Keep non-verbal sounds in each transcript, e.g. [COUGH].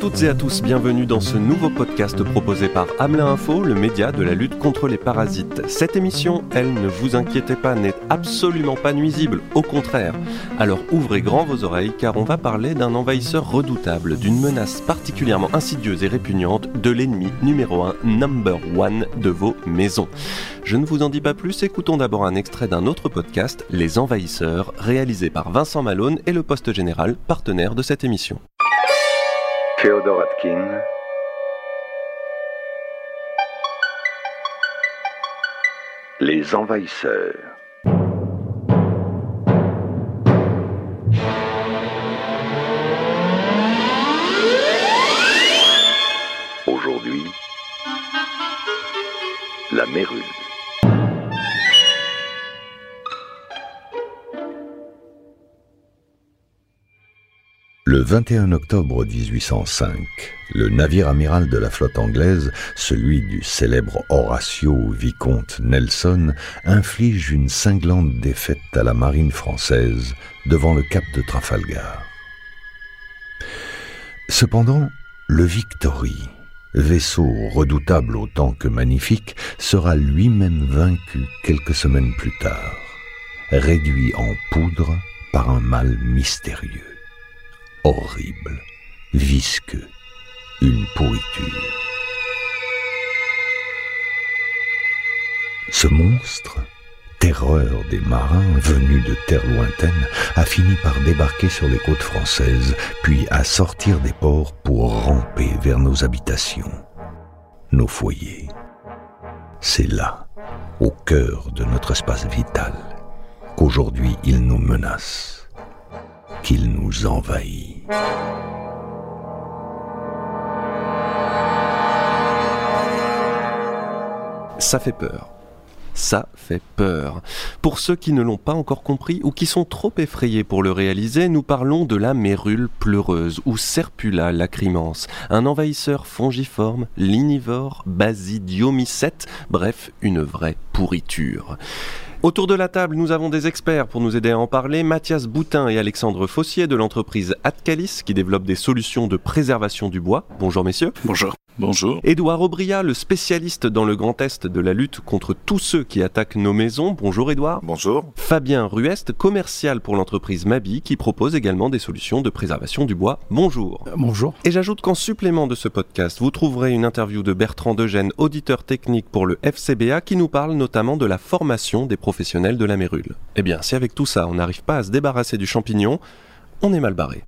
Toutes et à tous, bienvenue dans ce nouveau podcast proposé par Hamelin Info, le média de la lutte contre les parasites. Cette émission, elle, ne vous inquiétez pas, n'est absolument pas nuisible, au contraire. Alors ouvrez grand vos oreilles car on va parler d'un envahisseur redoutable, d'une menace particulièrement insidieuse et répugnante de l'ennemi numéro 1, number one de vos maisons. Je ne vous en dis pas plus, écoutons d'abord un extrait d'un autre podcast, Les Envahisseurs, réalisé par Vincent Malone et le Poste Général, partenaire de cette émission. Féodor Atkin. Les envahisseurs. Aujourd'hui, la mérule. Le 21 octobre 1805, le navire amiral de la flotte anglaise, celui du célèbre Horatio Vicomte Nelson, inflige une cinglante défaite à la marine française devant le cap de Trafalgar. Cependant, le Victory, vaisseau redoutable autant que magnifique, sera lui-même vaincu quelques semaines plus tard, réduit en poudre par un mal mystérieux horrible, visqueux, une pourriture. Ce monstre, terreur des marins venus de terres lointaines, a fini par débarquer sur les côtes françaises, puis à sortir des ports pour ramper vers nos habitations, nos foyers. C'est là, au cœur de notre espace vital, qu'aujourd'hui il nous menace qu'il nous envahit. Ça fait peur. Ça fait peur. Pour ceux qui ne l'ont pas encore compris ou qui sont trop effrayés pour le réaliser, nous parlons de la mérule pleureuse ou Serpula lacrimans, un envahisseur fongiforme, linivore, basidiomycète, bref, une vraie pourriture. Autour de la table, nous avons des experts pour nous aider à en parler. Mathias Boutin et Alexandre Fossier de l'entreprise Atcalis qui développe des solutions de préservation du bois. Bonjour messieurs. Bonjour. Bonjour. Édouard Aubria, le spécialiste dans le Grand Est de la lutte contre tous ceux qui attaquent nos maisons. Bonjour Édouard. Bonjour. Fabien Ruest, commercial pour l'entreprise Mabi, qui propose également des solutions de préservation du bois. Bonjour. bonjour. Et j'ajoute qu'en supplément de ce podcast, vous trouverez une interview de Bertrand Degène, auditeur technique pour le FCBA, qui nous parle notamment de la formation des professionnels de la mérule. Eh bien, si avec tout ça, on n'arrive pas à se débarrasser du champignon, on est mal barré.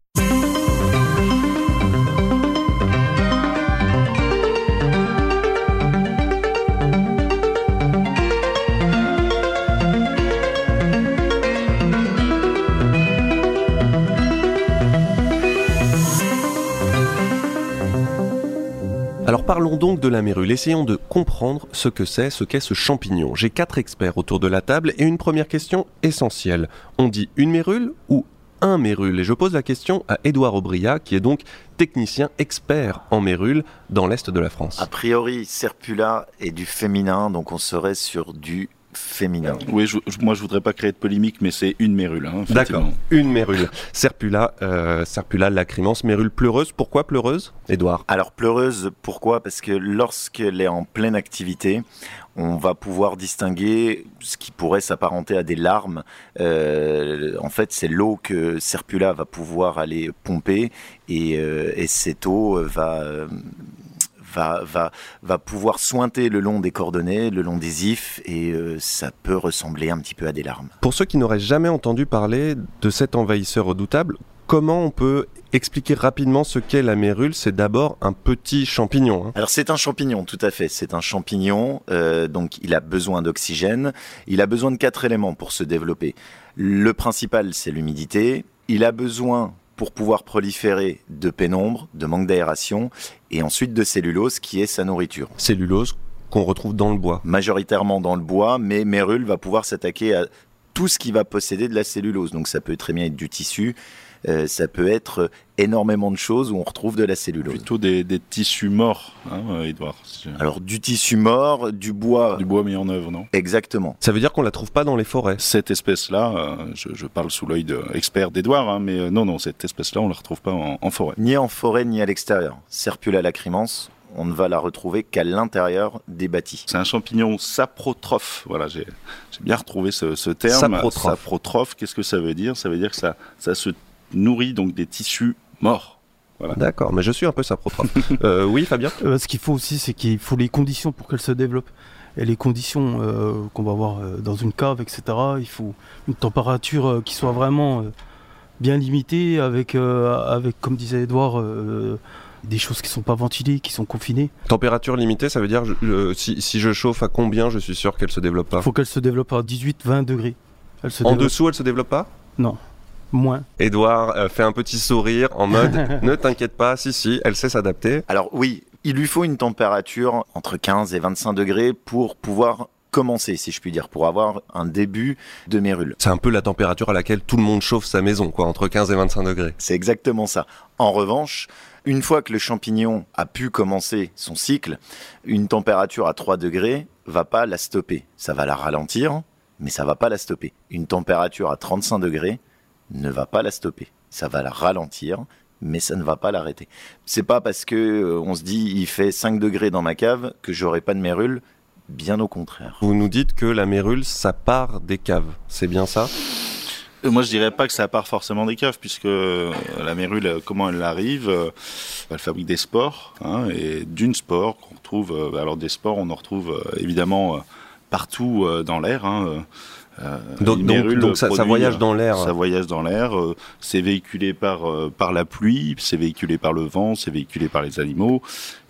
Alors parlons donc de la mérule, essayons de comprendre ce que c'est, ce qu'est ce champignon. J'ai quatre experts autour de la table et une première question essentielle. On dit une mérule ou un mérule? Et je pose la question à Édouard Aubria, qui est donc technicien expert en mérule dans l'Est de la France. A priori, Serpula est du féminin, donc on serait sur du féminin. Oui, je, moi je voudrais pas créer de polémique, mais c'est une mérule. Hein, D'accord, une mérule. Serpula, euh, Serpula lacrimans, mérule pleureuse. Pourquoi pleureuse, Édouard? Alors pleureuse, pourquoi? Parce que lorsqu'elle est en pleine activité, on va pouvoir distinguer ce qui pourrait s'apparenter à des larmes. Euh, en fait, c'est l'eau que Serpula va pouvoir aller pomper et, euh, et cette eau va va, va, pouvoir sointer le long des coordonnées, le long des ifs, et euh, ça peut ressembler un petit peu à des larmes. Pour ceux qui n'auraient jamais entendu parler de cet envahisseur redoutable, comment on peut expliquer rapidement ce qu'est la mérule? C'est d'abord un petit champignon. Hein. Alors c'est un champignon, tout à fait. C'est un champignon, euh, donc il a besoin d'oxygène. Il a besoin de quatre éléments pour se développer. Le principal, c'est l'humidité. Il a besoin pour pouvoir proliférer de pénombre, de manque d'aération, et ensuite de cellulose qui est sa nourriture. Cellulose qu'on retrouve dans le bois. Majoritairement dans le bois, mais Mérule va pouvoir s'attaquer à tout ce qui va posséder de la cellulose. Donc ça peut très bien être du tissu, euh, ça peut être énormément de choses où on retrouve de la cellulose. Plutôt des, des tissus morts, hein, euh, Edouard. Si- Alors du tissu mort, du bois. Du bois mis en œuvre, non? Exactement. Ça veut dire qu'on la trouve pas dans les forêts? Cette espèce-là, euh, je, je parle sous l'œil de expert d'Edouard, hein, mais euh, non, non, cette espèce-là, on la retrouve pas en, en forêt. Ni en forêt ni à l'extérieur. Serpula lacrimans, on ne va la retrouver qu'à l'intérieur des bâtis. C'est un champignon saprotrophe. Voilà, j'ai j'ai bien retrouvé ce, ce terme. Saprotrophe. Saprotrophe, qu'est-ce que ça veut dire? Ça veut dire que ça, ça se nourrit donc des tissus morts. D'accord, mais je suis un peu saprotrophe. [LAUGHS] euh, oui, Fabien Euh, ce qu'il faut aussi, c'est qu'il faut les conditions pour qu'elle se développe. Et les conditions euh, qu'on va avoir euh, dans une cave, etc., il faut une température euh, qui soit vraiment euh, bien limitée, avec, euh, avec comme disait Edouard, euh, des choses qui sont pas ventilées, qui sont confinées. Température limitée, ça veut dire je- si, si je chauffe à combien, je suis sûr qu'elle se développe pas? Il faut qu'elle se développe à 18-20 degrés. Elle se En développe dessous, elle se développe pas? Moins. Edouard euh, fait un petit sourire en mode [LAUGHS] ne t'inquiète pas, si si, elle sait s'adapter. Alors oui, il lui faut une température entre 15 et 25 degrés pour pouvoir commencer, si je puis dire, pour avoir un début de mérule. C'est un peu la température à laquelle tout le monde chauffe sa maison, quoi, entre 15 et 25 degrés. C'est exactement ça. En revanche, une fois que le champignon a pu commencer son cycle, une température à 3 degrés va pas la stopper. Ça va la ralentir, mais ça va pas la stopper. Une température à 35 degrés ne va pas la stopper. Ça va la ralentir, mais ça ne va pas l'arrêter. C'est pas parce que euh, on se dit il fait 5 degrés dans ma cave que j'aurai pas de mérule. Bien au contraire. Vous nous dites que la mérule, ça part des caves, c'est bien ça? Euh, Moi, je dirais pas que ça part forcément des caves, puisque euh, la mérule, comment elle arrive Elle fabrique des spores, hein, et d'une spore qu'on retrouve. euh, alors des spores, on en retrouve évidemment partout dans l'air. Hein, Donc, une donc, mérule donc ça, voyage euh, dans l'air. Ça voyage dans l'air, euh, c'est véhiculé par, euh, par la pluie, c'est véhiculé par le vent, c'est véhiculé par les animaux.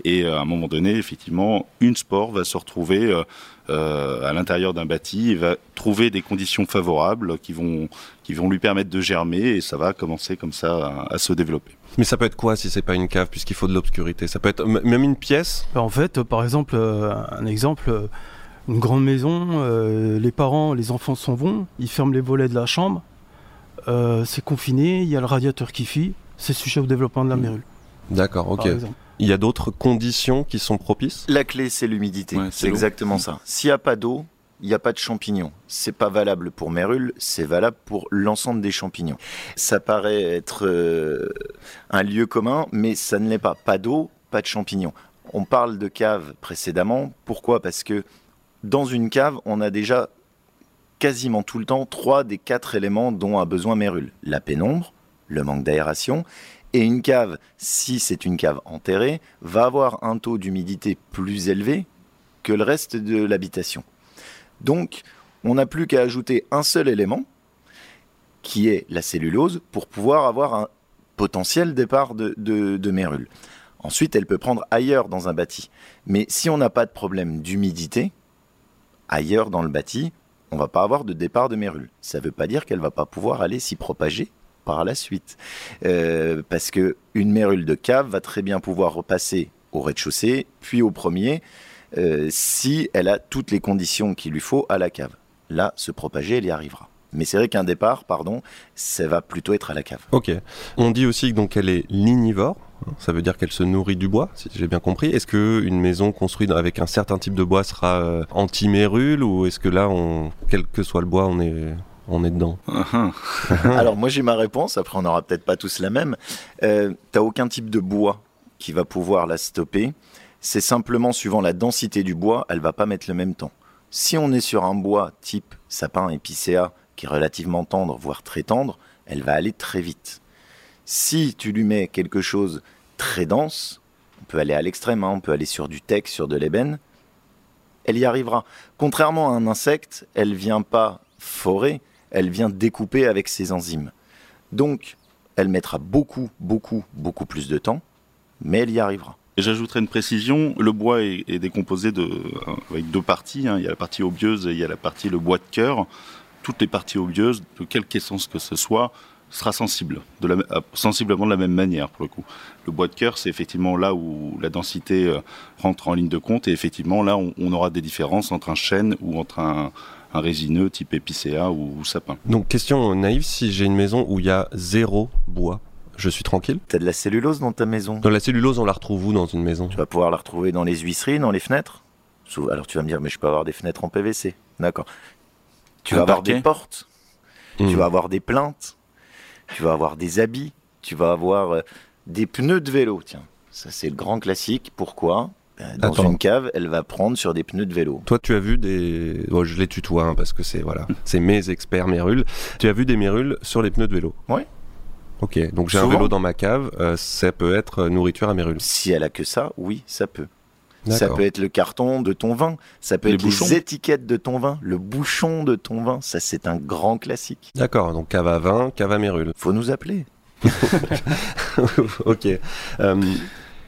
Et euh, à un moment donné, effectivement, une spore va se retrouver euh, euh, à l'intérieur d'un bâti et va trouver des conditions favorables qui vont, qui vont lui permettre de germer et ça va commencer comme ça à, à se développer. Mais ça peut être quoi si c'est pas une cave, puisqu'il faut de l'obscurité? Ça peut être même une pièce? En fait, euh, par exemple, euh, un exemple, euh, une grande maison, euh, les parents, les enfants s'en vont, ils ferment les volets de la chambre, euh, c'est confiné, il y a le radiateur qui fuit, c'est sujet au développement de la mérule. D'accord, ok. Il y a d'autres conditions qui sont propices? La clé, c'est l'humidité. Ouais, c'est exactement ça. S'il n'y a pas d'eau, il n'y a pas de champignons. C'est pas valable pour mérule, c'est valable pour l'ensemble des champignons. Ça paraît être euh, un lieu commun, mais ça ne l'est pas. Pas d'eau, pas de champignons. On parle de cave précédemment. Pourquoi? Parce que dans une cave, on a déjà quasiment tout le temps trois des quatre éléments dont a besoin mérule. La pénombre, le manque d'aération, et une cave, si c'est une cave enterrée, va avoir un taux d'humidité plus élevé que le reste de l'habitation. Donc, on n'a plus qu'à ajouter un seul élément, qui est la cellulose, pour pouvoir avoir un potentiel départ de, de, mérule. Ensuite, elle peut prendre ailleurs dans un bâti. Mais si on n'a pas de problème d'humidité, ailleurs dans le bâti, on va pas avoir de départ de mérule. Ça ne veut pas dire qu'elle va pas pouvoir aller s'y propager par la suite. Euh, parce que une mérule de cave va très bien pouvoir repasser au rez-de-chaussée, puis au premier, euh, si elle a toutes les conditions qu'il lui faut à la cave. Là, se propager, elle y arrivera. Mais c'est vrai qu'un départ, pardon, ça va plutôt être à la cave. Ok. On dit aussi donc qu'elle est lignivore. Ça veut dire qu'elle se nourrit du bois, si j'ai bien compris. Est-ce que une maison construite avec un certain type de bois sera euh, anti-mérule ou est-ce que là, on, quel que soit le bois, on est, on est dedans? [LAUGHS] Alors moi j'ai ma réponse, après on n'aura peut-être pas tous la même. Euh, T'as aucun type de bois qui va pouvoir la stopper. C'est simplement suivant la densité du bois, elle va pas mettre le même temps. Si on est sur un bois type sapin épicéa qui est relativement tendre, voire très tendre, elle va aller très vite. Si tu lui mets quelque chose très dense, on peut aller à l'extrême, hein, on peut aller sur du teck, sur de l'ébène, elle y arrivera. Contrairement à un insecte, elle vient pas forer, elle vient découper avec ses enzymes. Donc, elle mettra beaucoup, beaucoup, beaucoup plus de temps, mais elle y arrivera. J'ajouterai une précision, le bois est, est décomposé de, avec deux parties, hein. il y a la partie obieuse et il y a la partie le bois de cœur. Toutes les parties obieuses, de quelque essence que ce soit, sera sensible, de la, euh, sensiblement de la même manière pour le coup. Le bois de cœur, c'est effectivement là où la densité euh, rentre en ligne de compte et effectivement là on, on aura des différences entre un chêne ou entre un, un résineux type épicéa ou, ou sapin. Donc question naïve, si j'ai une maison où il y a zéro bois, je suis tranquille? T'as de la cellulose dans ta maison? Dans la cellulose, on la retrouve où dans une maison? Tu vas pouvoir la retrouver dans les huisseries, dans les fenêtres? Alors tu vas me dire, mais je peux avoir des fenêtres en PVC. D'accord. Tu Un vas avoir des portes, Hmm. tu vas avoir des plaintes, tu vas avoir des habits, tu vas avoir euh, des pneus de vélo. Tiens, ça c'est le grand classique. Pourquoi? Euh, Dans Attends. une cave, elle va prendre sur des pneus de vélo. Toi, tu as vu des. Je les tutoie hein, parce que c'est voilà, c'est mes experts mérules. Tu as vu des mérules sur les pneus de vélo? Oui. Ok, donc j'ai un vélo dans ma cave, euh, ça peut être euh, nourriture à mérules. Si elle a que ça, oui, ça peut. Ça peut être le carton de ton vin, ça peut Les être bouchons. les étiquettes de ton vin, le bouchon de ton vin. Ça, c'est un grand classique. D'accord, donc cave à vin, cave à mérules. Faut nous appeler. [LAUGHS] ok. Euh,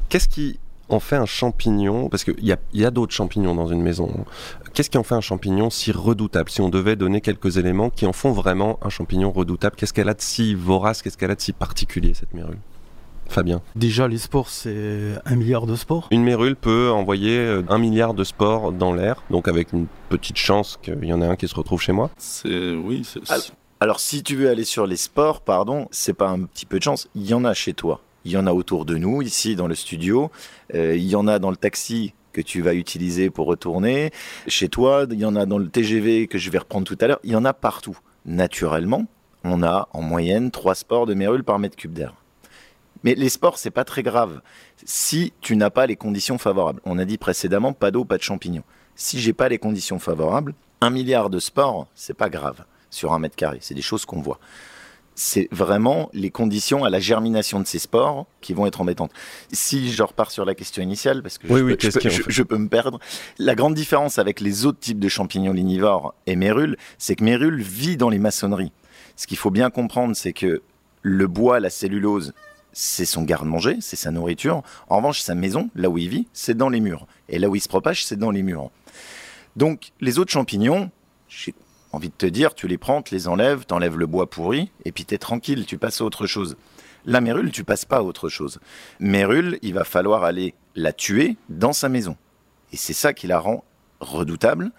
Qu'est-ce qui en fait un champignon? Parce qu'il y a, y a d'autres champignons dans une maison. hein. Qu'est-ce qui en fait un champignon si redoutable? Si on devait donner quelques éléments qui en font vraiment un champignon redoutable, qu'est-ce qu'elle a de si vorace Qu'est-ce qu'elle a de si particulier, cette mérule? Fabien Déjà, les sports, c'est un milliard de sports. Une mérule peut envoyer euh, un milliard de spores dans l'air, donc avec une petite chance qu'il y en ait un qui se retrouve chez moi. C'est oui, c'est- Ah, Alors, si tu veux aller sur les sports, pardon, c'est pas un petit peu de chance. Il y en a chez toi. Il y en a autour de nous, ici dans le studio. Euh, il y en a dans le taxi que tu vas utiliser pour retourner. Chez toi, il y en a dans le TGV que je vais reprendre tout à l'heure. Il y en a partout. Naturellement, on a en moyenne 3 sports de mérule par mètre cube d'air. Mais les sports, c'est pas très grave. Si tu n'as pas les conditions favorables. On a dit précédemment, pas d'eau, pas de champignons. Si j'ai pas les conditions favorables, un milliard de sports, c'est pas grave sur un mètre carré. C'est des choses qu'on voit. C'est vraiment les conditions à la germination de ces spores qui vont être embêtantes. Si je repars sur la question initiale, parce que Oui, je, oui, peux, je qu'est-ce peux- qui en je- fait je peux me perdre, la grande différence avec les autres types de champignons lignivores et mérule, c'est que mérule vit dans les maçonneries. Ce qu'il faut bien comprendre, c'est que le bois, la cellulose, c'est son garde-manger, c'est sa nourriture. En revanche, sa maison, là où il vit, c'est dans les murs. Et là où il se propage, c'est dans les murs. Donc, les autres champignons, j'ai envie de te dire, tu les prends, tu les enlèves, t'enlèves le bois pourri, et puis t'es tranquille, tu passes à autre chose. La mérule, tu passes pas à autre chose. Mérule, il va falloir aller la tuer dans sa maison. Et c'est ça qui la rend redoutable.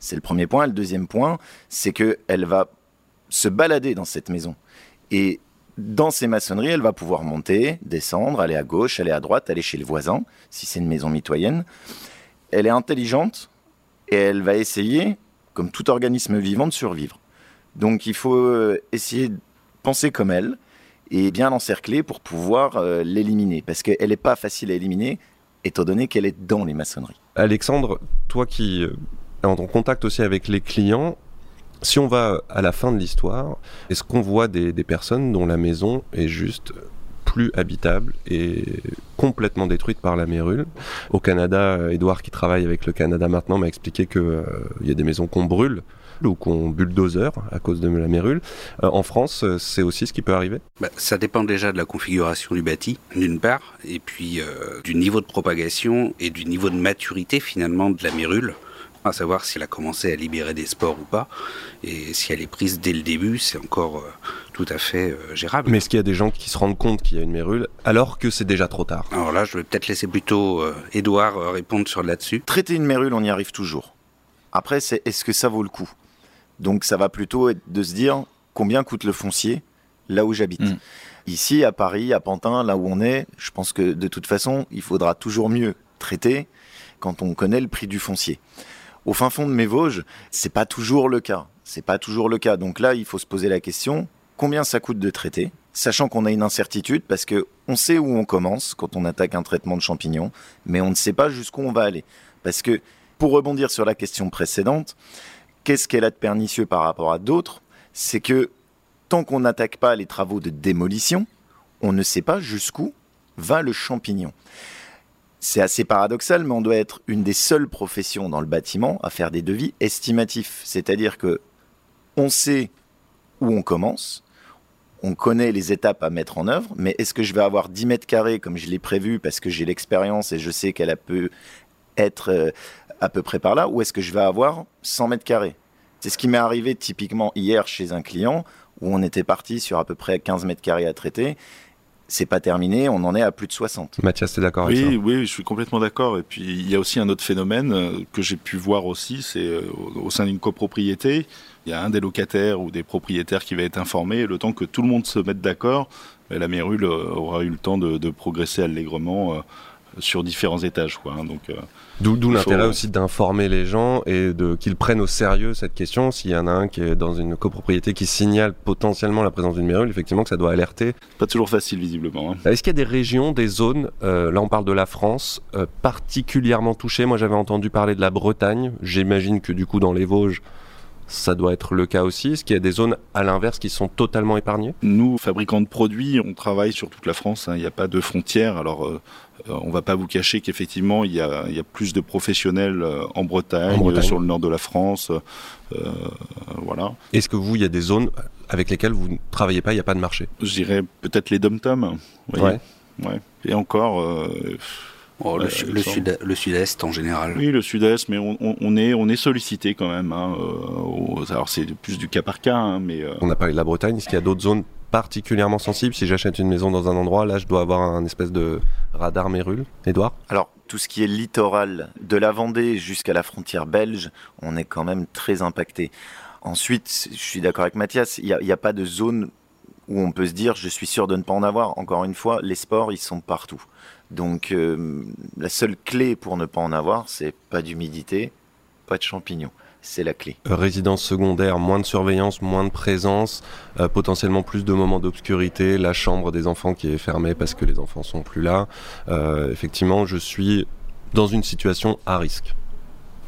C'est le premier point. Le deuxième point, c'est que elle va se balader dans cette maison. Et dans ces maçonneries, elle va pouvoir monter, descendre, aller à gauche, aller à droite, aller chez le voisin, si c'est une maison mitoyenne. Elle est intelligente et elle va essayer, comme tout organisme vivant, de survivre. Donc il faut euh, essayer de penser comme elle et bien l'encercler pour pouvoir euh, l'éliminer. Parce qu'elle n'est pas facile à éliminer, étant donné qu'elle est dans les maçonneries. Alexandre, toi qui euh, es en contact aussi avec les clients, si on va à la fin de l'histoire, est-ce qu'on voit des, personnes dont la maison est juste plus habitable et complètement détruite par la mérule? Au Canada, euh, Edouard qui travaille avec le Canada maintenant m'a expliqué qu'il y a des maisons qu'on brûle ou qu'on bulldozer à cause de la mérule. Euh, en France, euh, c'est aussi ce qui peut arriver? Bah, ça dépend déjà de la configuration du bâti, d'une part, et puis euh, du niveau de propagation et du niveau de maturité finalement de la mérule, à savoir si elle a commencé à libérer des spores ou pas, et si elle est prise dès le début, c'est encore euh, tout à fait euh, gérable. Mais est-ce qu'il y a des gens qui se rendent compte qu'il y a une mérule alors que c'est déjà trop tard? Alors là, je vais peut-être laisser plutôt euh, Edouard euh, répondre sur là-dessus. Traiter une mérule, on y arrive toujours. Après, c'est est-ce que ça vaut le coup? Donc ça va plutôt être de se dire combien coûte le foncier là où j'habite. Mm. Ici, à Paris, à Pantin, là où on est, je pense que de toute façon, il faudra toujours mieux traiter quand on connaît le prix du foncier. Au fin fond de mes Vosges, c'est pas toujours le cas. C'est pas toujours le cas. Donc là, il faut se poser la question combien ça coûte de traiter, sachant qu'on a une incertitude parce que on sait où on commence quand on attaque un traitement de champignons, mais on ne sait pas jusqu'où on va aller. Parce que pour rebondir sur la question précédente, qu'est-ce qu'elle a de pernicieux par rapport à d'autres? C'est que tant qu'on n'attaque pas les travaux de démolition, on ne sait pas jusqu'où va le champignon. C'est assez paradoxal, mais on doit être une des seules professions dans le bâtiment à faire des devis estimatifs. C'est-à-dire que on sait où on commence, on connaît les étapes à mettre en œuvre, mais est-ce que je vais avoir 10 mètres carrés comme je l'ai prévu parce que j'ai l'expérience et je sais qu'elle peut être euh, à peu près par là, ou est-ce que je vais avoir 100 mètres carrés? C'est ce qui m'est arrivé typiquement hier chez un client. où on était parti sur à peu près 15 mètres carrés à traiter, c'est pas terminé, on en est à plus de 60. Mathias, t'es d'accord avec ça? Oui, oui, je suis complètement d'accord. Et puis il y a aussi un autre phénomène euh, que j'ai pu voir aussi, c'est euh, au sein d'une copropriété, il y a un des locataires ou des propriétaires qui va être informé. Et le temps que tout le monde se mette d'accord, ben, la mérule euh, aura eu le temps de, de progresser allègrement euh, sur différents étages. Quoi, hein. Donc, euh, D'où l'intérêt faut- aussi d'informer les gens et de qu'ils prennent au sérieux cette question. S'il y en a un qui est dans une copropriété qui signale potentiellement la présence d'une mérule, effectivement que ça doit alerter. pas toujours facile visiblement. hein. Est-ce qu'il y a des régions, des zones, euh, là on parle de la France, euh, particulièrement touchées? Moi j'avais entendu parler de la Bretagne, j'imagine que du coup dans les Vosges, ça doit être le cas aussi. Est-ce qu'il y a des zones à l'inverse qui sont totalement épargnées? Nous, fabricants de produits, on travaille sur toute la France. hein. Il n'y a pas de frontières. Alors, euh, on va pas vous cacher qu'effectivement, il y a, il y a plus de professionnels euh, en Bretagne, En Bretagne. euh, sur le nord de la France. euh, voilà. Est-ce que vous, il y a des zones avec lesquelles vous ne travaillez pas, il n'y a pas de marché? Je dirais peut-être les dom-toms. vous voyez. Ouais. Et encore, euh, Oh, le, Ouais, sud, sud-est en général. oui, le sud-est, mais on, est, on est sollicité quand même. hein, euh, au- alors, c'est plus du cas par cas, hein, mais euh, On a parlé de la Bretagne. Est-ce qu'il y a d'autres zones particulièrement sensibles Si j'achète une maison dans un endroit, là je dois avoir un espèce de radar mérule. Edouard Alors, tout ce qui est littoral, de la Vendée jusqu'à la frontière belge, on est quand même très impacté. Ensuite, je suis d'accord avec Mathias, il n'y a pas de zone où on peut se dire je suis sûr de ne pas en avoir. Encore une fois, les sports, ils sont partout. Donc, euh, la seule clé pour ne pas en avoir, c'est pas d'humidité, pas de champignons. C'est la clé. Euh, Résidence secondaire, moins de surveillance, moins de présence, euh, potentiellement plus de moments d'obscurité, la chambre des enfants qui est fermée parce que les enfants sont plus là. Euh, effectivement, je suis dans une situation à risque.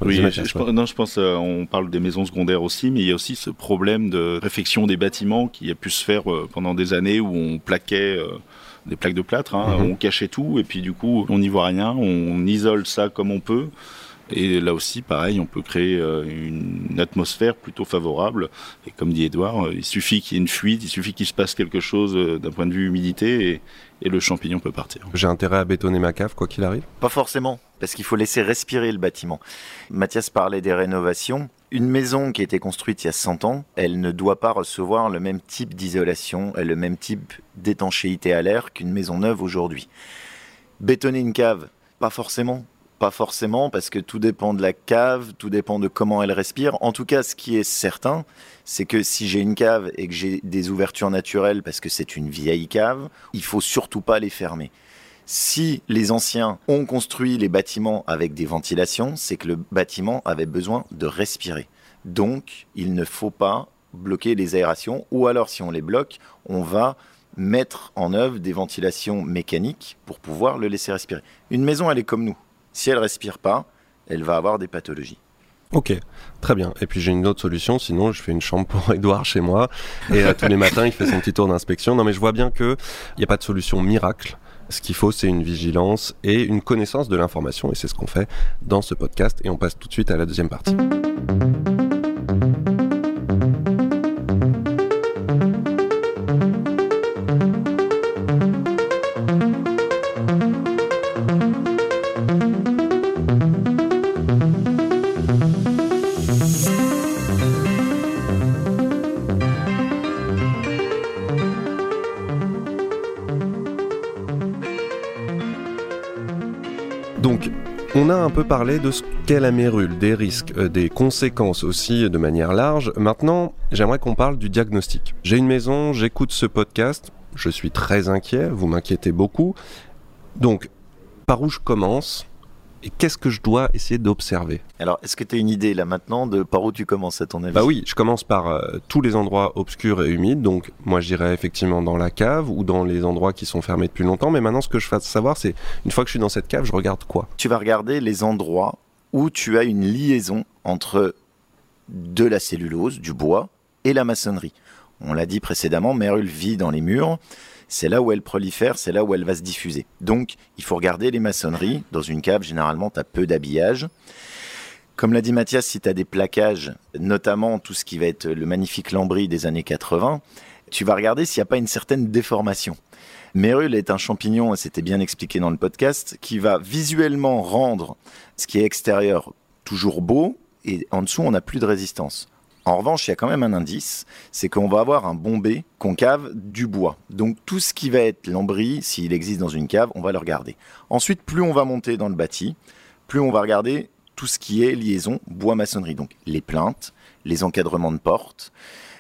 Oui, je, non, je pense, euh, on parle des maisons secondaires aussi, mais il y a aussi ce problème de réfection des bâtiments qui a pu se faire euh, pendant des années où on plaquait euh, des plaques de plâtre, hein, Mhm. on cachait tout, et puis du coup, on n'y voit rien, on isole ça comme on peut. Et là aussi, pareil, on peut créer euh, une atmosphère plutôt favorable. Et comme dit Edouard, euh, il suffit qu'il y ait une fuite, il suffit qu'il se passe quelque chose euh, d'un point de vue humidité, et, et le champignon peut partir. J'ai intérêt à bétonner ma cave, quoi qu'il arrive. Pas forcément, parce qu'il faut laisser respirer le bâtiment. Mathias parlait des rénovations. Une maison qui a été construite il y a 100 ans, elle ne doit pas recevoir le même type d'isolation et le même type d'étanchéité à l'air qu'une maison neuve aujourd'hui. Bétonner une cave, pas forcément. Pas forcément, parce que tout dépend de la cave, tout dépend de comment elle respire. En tout cas, ce qui est certain, c'est que si j'ai une cave et que j'ai des ouvertures naturelles parce que c'est une vieille cave, il faut surtout pas les fermer. Si les anciens ont construit les bâtiments avec des ventilations, c'est que le bâtiment avait besoin de respirer. Donc, il ne faut pas bloquer les aérations, ou alors si on les bloque, on va mettre en œuvre des ventilations mécaniques pour pouvoir le laisser respirer. Une maison, elle est comme nous. Si elle respire pas, elle va avoir des pathologies. Ok, très bien. Et puis j'ai une autre solution, sinon je fais une chambre pour [LAUGHS] Edouard chez moi, et euh, tous les matins il fait son petit tour d'inspection. Non mais je vois bien qu'il n'y a pas de solution miracle. Ce qu'il faut, c'est une vigilance et une connaissance de l'information, et c'est ce qu'on fait dans ce podcast. Et on passe tout de suite à la deuxième partie. Parlé de ce qu'est la mérule, des risques, euh, des conséquences aussi de manière large. Maintenant, j'aimerais qu'on parle du diagnostic. J'ai une maison, j'écoute ce podcast, je suis très inquiet, vous m'inquiétez beaucoup. Donc, par où je commence? Et qu'est-ce que je dois essayer d'observer? Alors, est-ce que tu as une idée là maintenant de par où tu commences à ton avis? Bah oui, je commence par euh, tous les endroits obscurs et humides. Donc, moi, j'irais effectivement dans la cave ou dans les endroits qui sont fermés depuis longtemps. Mais maintenant, ce que je fasse savoir, c'est une fois que je suis dans cette cave, je regarde quoi? Tu vas regarder les endroits où tu as une liaison entre de la cellulose, du bois, et la maçonnerie. On l'a dit précédemment, Mérule vit dans les murs. C'est là où elle prolifère, c'est là où elle va se diffuser. Donc, il faut regarder les maçonneries. Dans une cave, généralement, tu as peu d'habillage. Comme l'a dit Mathias, si tu as des plaquages, notamment tout ce qui va être le magnifique lambris des années 80, tu vas regarder s'il n'y a pas une certaine déformation. Mérule est un champignon, et c'était bien expliqué dans le podcast, qui va visuellement rendre ce qui est extérieur toujours beau, et en dessous, on n'a plus de résistance. En revanche, il y a quand même un indice, c'est qu'on va avoir un bombé concave du bois. Donc tout ce qui va être lambris, s'il existe dans une cave, on va le regarder. Ensuite, plus on va monter dans le bâti, plus on va regarder tout ce qui est liaison bois-maçonnerie. Donc les plaintes, les encadrements de portes,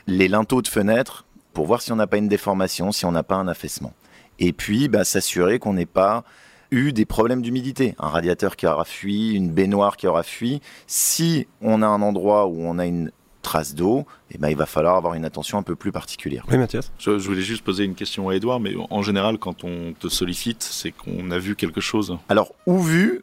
les linteaux de fenêtres, pour voir si on n'a pas une déformation, si on n'a pas un affaissement. Et puis, bah, s'assurer qu'on n'ait pas eu des problèmes d'humidité, un radiateur qui aura fui, une baignoire qui aura fui. Si on a un endroit où on a une trace d'eau, eh ben, il va falloir avoir une attention un peu plus particulière. Oui, Mathias Je, je voulais juste poser une question à Edouard, mais en général, quand on te sollicite, c'est qu'on a vu quelque chose. Alors, ou vu,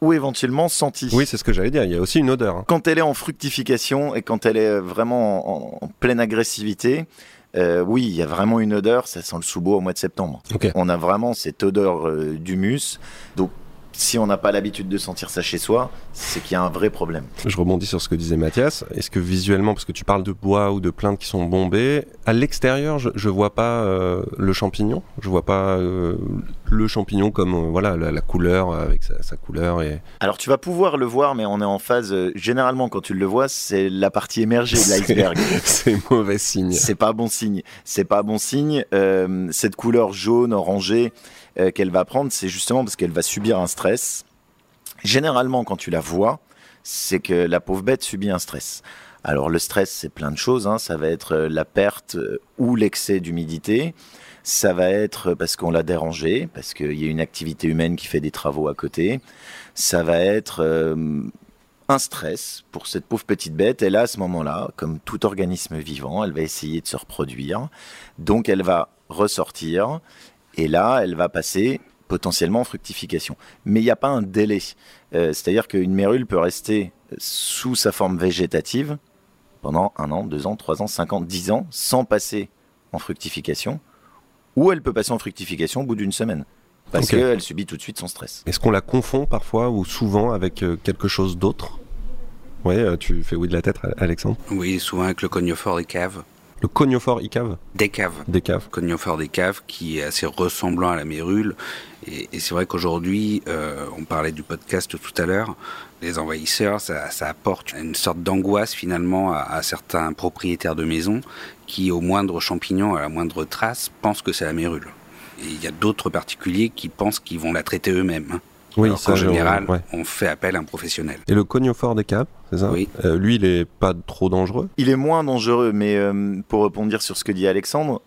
ou éventuellement senti. Oui, c'est ce que j'allais dire. Il y a aussi une odeur. hein. Quand elle est en fructification et quand elle est vraiment en, en pleine agressivité, euh, oui, il y a vraiment une odeur, ça sent le sous-bois au mois de septembre. Ok. On a vraiment cette odeur euh, d'humus. Donc, si on n'a pas l'habitude de sentir ça chez soi, c'est qu'il y a un vrai problème. Je rebondis sur ce que disait Mathias. Est-ce que visuellement, parce que tu parles de bois ou de plaintes qui sont bombées, à l'extérieur, je, je vois pas euh, le champignon? Je vois pas euh, le champignon comme euh, voilà la, la couleur avec sa, sa couleur et Alors, tu vas pouvoir le voir, mais on est en phase. généralement, quand tu le vois, c'est la partie émergée de l'iceberg. [LAUGHS] c'est mauvais signe. C'est pas bon signe. C'est pas bon signe. Cette couleur jaune, orangée euh, qu'elle va prendre, c'est justement parce qu'elle va subir un stress. Généralement, quand tu la vois, c'est que la pauvre bête subit un stress. Alors le stress, c'est plein de choses. hein. Ça va être euh, la perte euh, ou l'excès d'humidité. Ça va être parce qu'on l'a dérangé, parce qu'il y a une activité humaine qui fait des travaux à côté. Ça va être un stress pour cette pauvre petite bête. Et là, à ce moment-là, comme tout organisme vivant, elle va essayer de se reproduire. Donc, elle va ressortir. Et là, elle va passer potentiellement en fructification. Mais il n'y a pas un délai. Euh, C'est-à-dire qu'une mérule peut rester sous sa forme végétative pendant un an, deux ans, trois ans, cinq ans, dix ans, sans passer en fructification. Ou elle peut passer en fructification au bout d'une semaine. Parce qu'elle subit tout de suite son stress. Est-ce qu'on la confond parfois ou souvent avec euh, quelque chose d'autre? Ouais, euh, tu fais oui de la tête, Alexandre? Oui, souvent avec le coniophore des caves. Le coniophore icave Des caves. des caves. Coniophore des caves qui est assez ressemblant à la mérule. Et, et c'est vrai qu'aujourd'hui, euh, on parlait du podcast tout à l'heure, les envahisseurs, ça, ça apporte une sorte d'angoisse finalement à, à certains propriétaires de maisons qui, au moindre champignon, à la moindre trace, pensent que c'est la mérule. Et il y a d'autres particuliers qui pensent qu'ils vont la traiter eux-mêmes. Oui, Alors ça, qu'en je- général, ouais. on fait appel à un professionnel. Et le coniophore des caves, c'est ça Oui. Euh, Lui, il est pas trop dangereux? Il est moins dangereux, mais euh, pour répondre sur ce que dit Alexandre,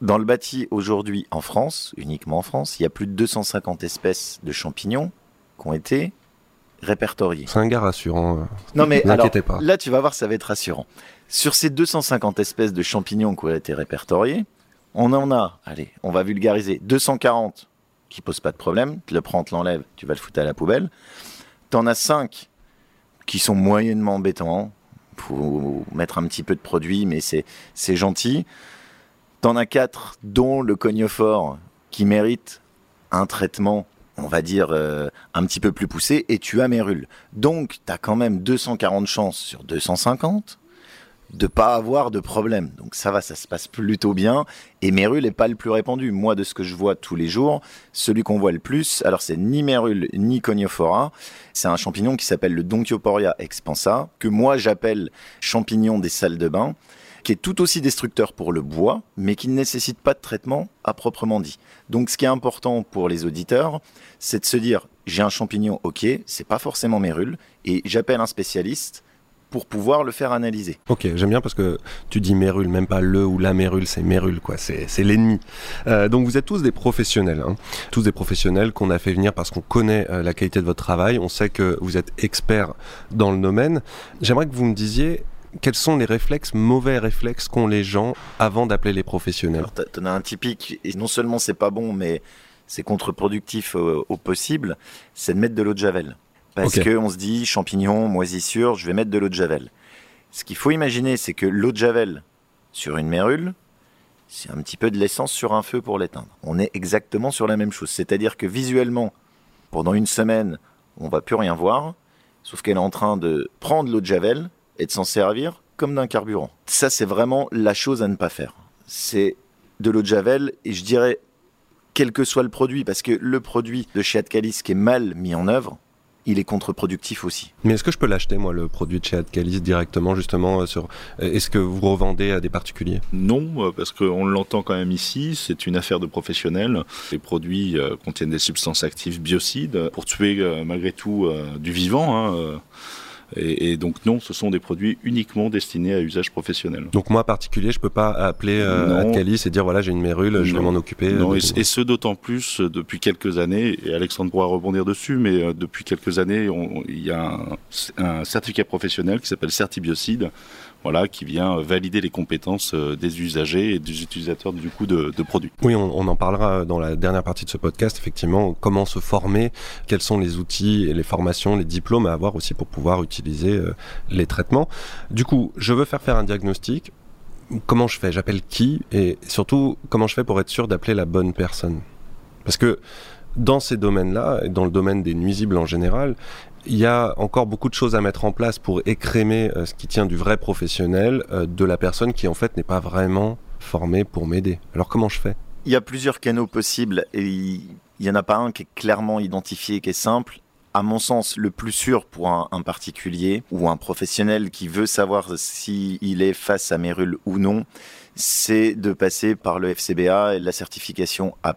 dans le bâti aujourd'hui en France, uniquement en France, il y a plus de 250 espèces de champignons qui ont été répertoriées. C'est un gars rassurant. euh. Non mais alors, pas. là tu vas voir, ça va être rassurant. Sur ces 250 espèces de champignons qui ont été répertoriées, on en a, allez, on va vulgariser, 240 qui posent pas de problème, tu le prends, tu l'enlèves, tu vas le foutre à la poubelle. T'en as 5 qui sont moyennement embêtants, faut mettre un petit peu de produit, mais c'est c'est gentil. T'en as 4 dont le coniophore qui mérite un traitement, on va dire, euh, un petit peu plus poussé, et tu as Mérule. Donc, tu as quand même 240 chances sur 250 de pas avoir de problème. Donc ça va, ça se passe plutôt bien. Et Mérule n'est pas le plus répandu. Moi, de ce que je vois tous les jours, celui qu'on voit le plus, alors c'est ni Mérule ni Coniophora. C'est un champignon qui s'appelle le Donkioporia expansa, que moi j'appelle champignon des salles de bain, qui est tout aussi destructeur pour le bois, mais qui ne nécessite pas de traitement à proprement dit. Donc ce qui est important pour les auditeurs, c'est de se dire, j'ai un champignon, ok, c'est pas forcément Mérule, et j'appelle un spécialiste pour pouvoir le faire analyser. Ok, j'aime bien parce que tu dis mérule, même pas le ou la mérule, c'est mérule, quoi. C'est l'ennemi. Euh, donc vous êtes tous des professionnels, hein. tous des professionnels qu'on a fait venir parce qu'on connaît euh, la qualité de votre travail. On sait que vous êtes experts dans le domaine. J'aimerais que vous me disiez quels sont les réflexes, mauvais réflexes qu'ont les gens avant d'appeler les professionnels? T'en as un typique, et non seulement c'est pas bon, mais c'est contre-productif au, au possible, c'est de mettre de l'eau de javel. Parce Ok. que on se dit champignon, moisissure, je vais mettre de l'eau de javel. Ce qu'il faut imaginer, c'est que l'eau de javel sur une mérule, c'est un petit peu de l'essence sur un feu pour l'éteindre. On est exactement sur la même chose. C'est-à-dire que visuellement, pendant une semaine, on va plus rien voir, sauf qu'elle est en train de prendre l'eau de javel et de s'en servir comme d'un carburant. Ça, c'est vraiment la chose à ne pas faire. C'est de l'eau de javel et je dirais quel que soit le produit, parce que le produit de chez qui est mal mis en œuvre, il est contre-productif aussi. Mais est-ce que je peux l'acheter, moi, le produit de chez Adcalis directement, justement euh, sur... euh, Est-ce que vous revendez à des particuliers? Non, euh, parce qu'on l'entend quand même ici, c'est une affaire de professionnels. Les produits contiennent des substances actives biocides pour tuer malgré tout du vivant. hein. Et, et donc non, ce sont des produits uniquement destinés à usage professionnel. Donc moi, particulier, je peux pas appeler euh. Adcalis et dire voilà, j'ai une mérule, je vais m'en occuper. Non, euh, et, et ce d'autant plus euh, depuis quelques années, et Alexandre pourra rebondir dessus, mais euh, depuis quelques années, il y a un, un certificat professionnel qui s'appelle Certibiocide, voilà, qui vient valider les compétences euh, des usagers et des utilisateurs du coup de, de produits. Oui, on, on en parlera dans la dernière partie de ce podcast, effectivement, comment se former, quels sont les outils et les formations, les diplômes à avoir aussi pour pouvoir utiliser euh, les traitements. Du coup, je veux faire faire un diagnostic. Comment je fais? J'appelle qui? Et surtout, comment je fais pour être sûr d'appeler la bonne personne? Parce que dans ces domaines-là, et dans le domaine des nuisibles en général, il y a encore beaucoup de choses à mettre en place pour écrémer euh, ce qui tient du vrai professionnel euh, de la personne qui en fait n'est pas vraiment formée pour m'aider. Alors comment je fais? Il y a plusieurs canaux possibles et il n'y en a pas un qui est clairement identifié, qui est simple. À mon sens, le plus sûr pour un, particulier ou un professionnel qui veut savoir s'il est face à Mérule ou non, c'est de passer par le FCBA et la certification A+,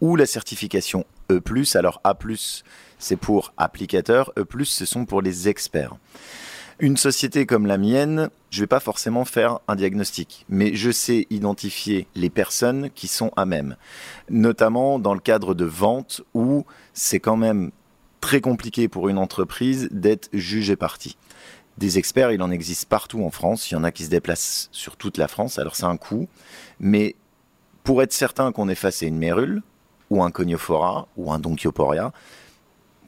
ou la certification E+. Alors A+, c'est pour applicateurs, E+, ce sont pour les experts. Une société comme la mienne, je vais pas forcément faire un diagnostic, mais je sais identifier les personnes qui sont à même, notamment dans le cadre de vente où c'est quand même très compliqué pour une entreprise d'être jugé parti. Des experts, il en existe partout en France, il y en a qui se déplacent sur toute la France, alors c'est un coût, mais pour être certain qu'on est face à une mérule, ou un coniophora, ou un donkioporia,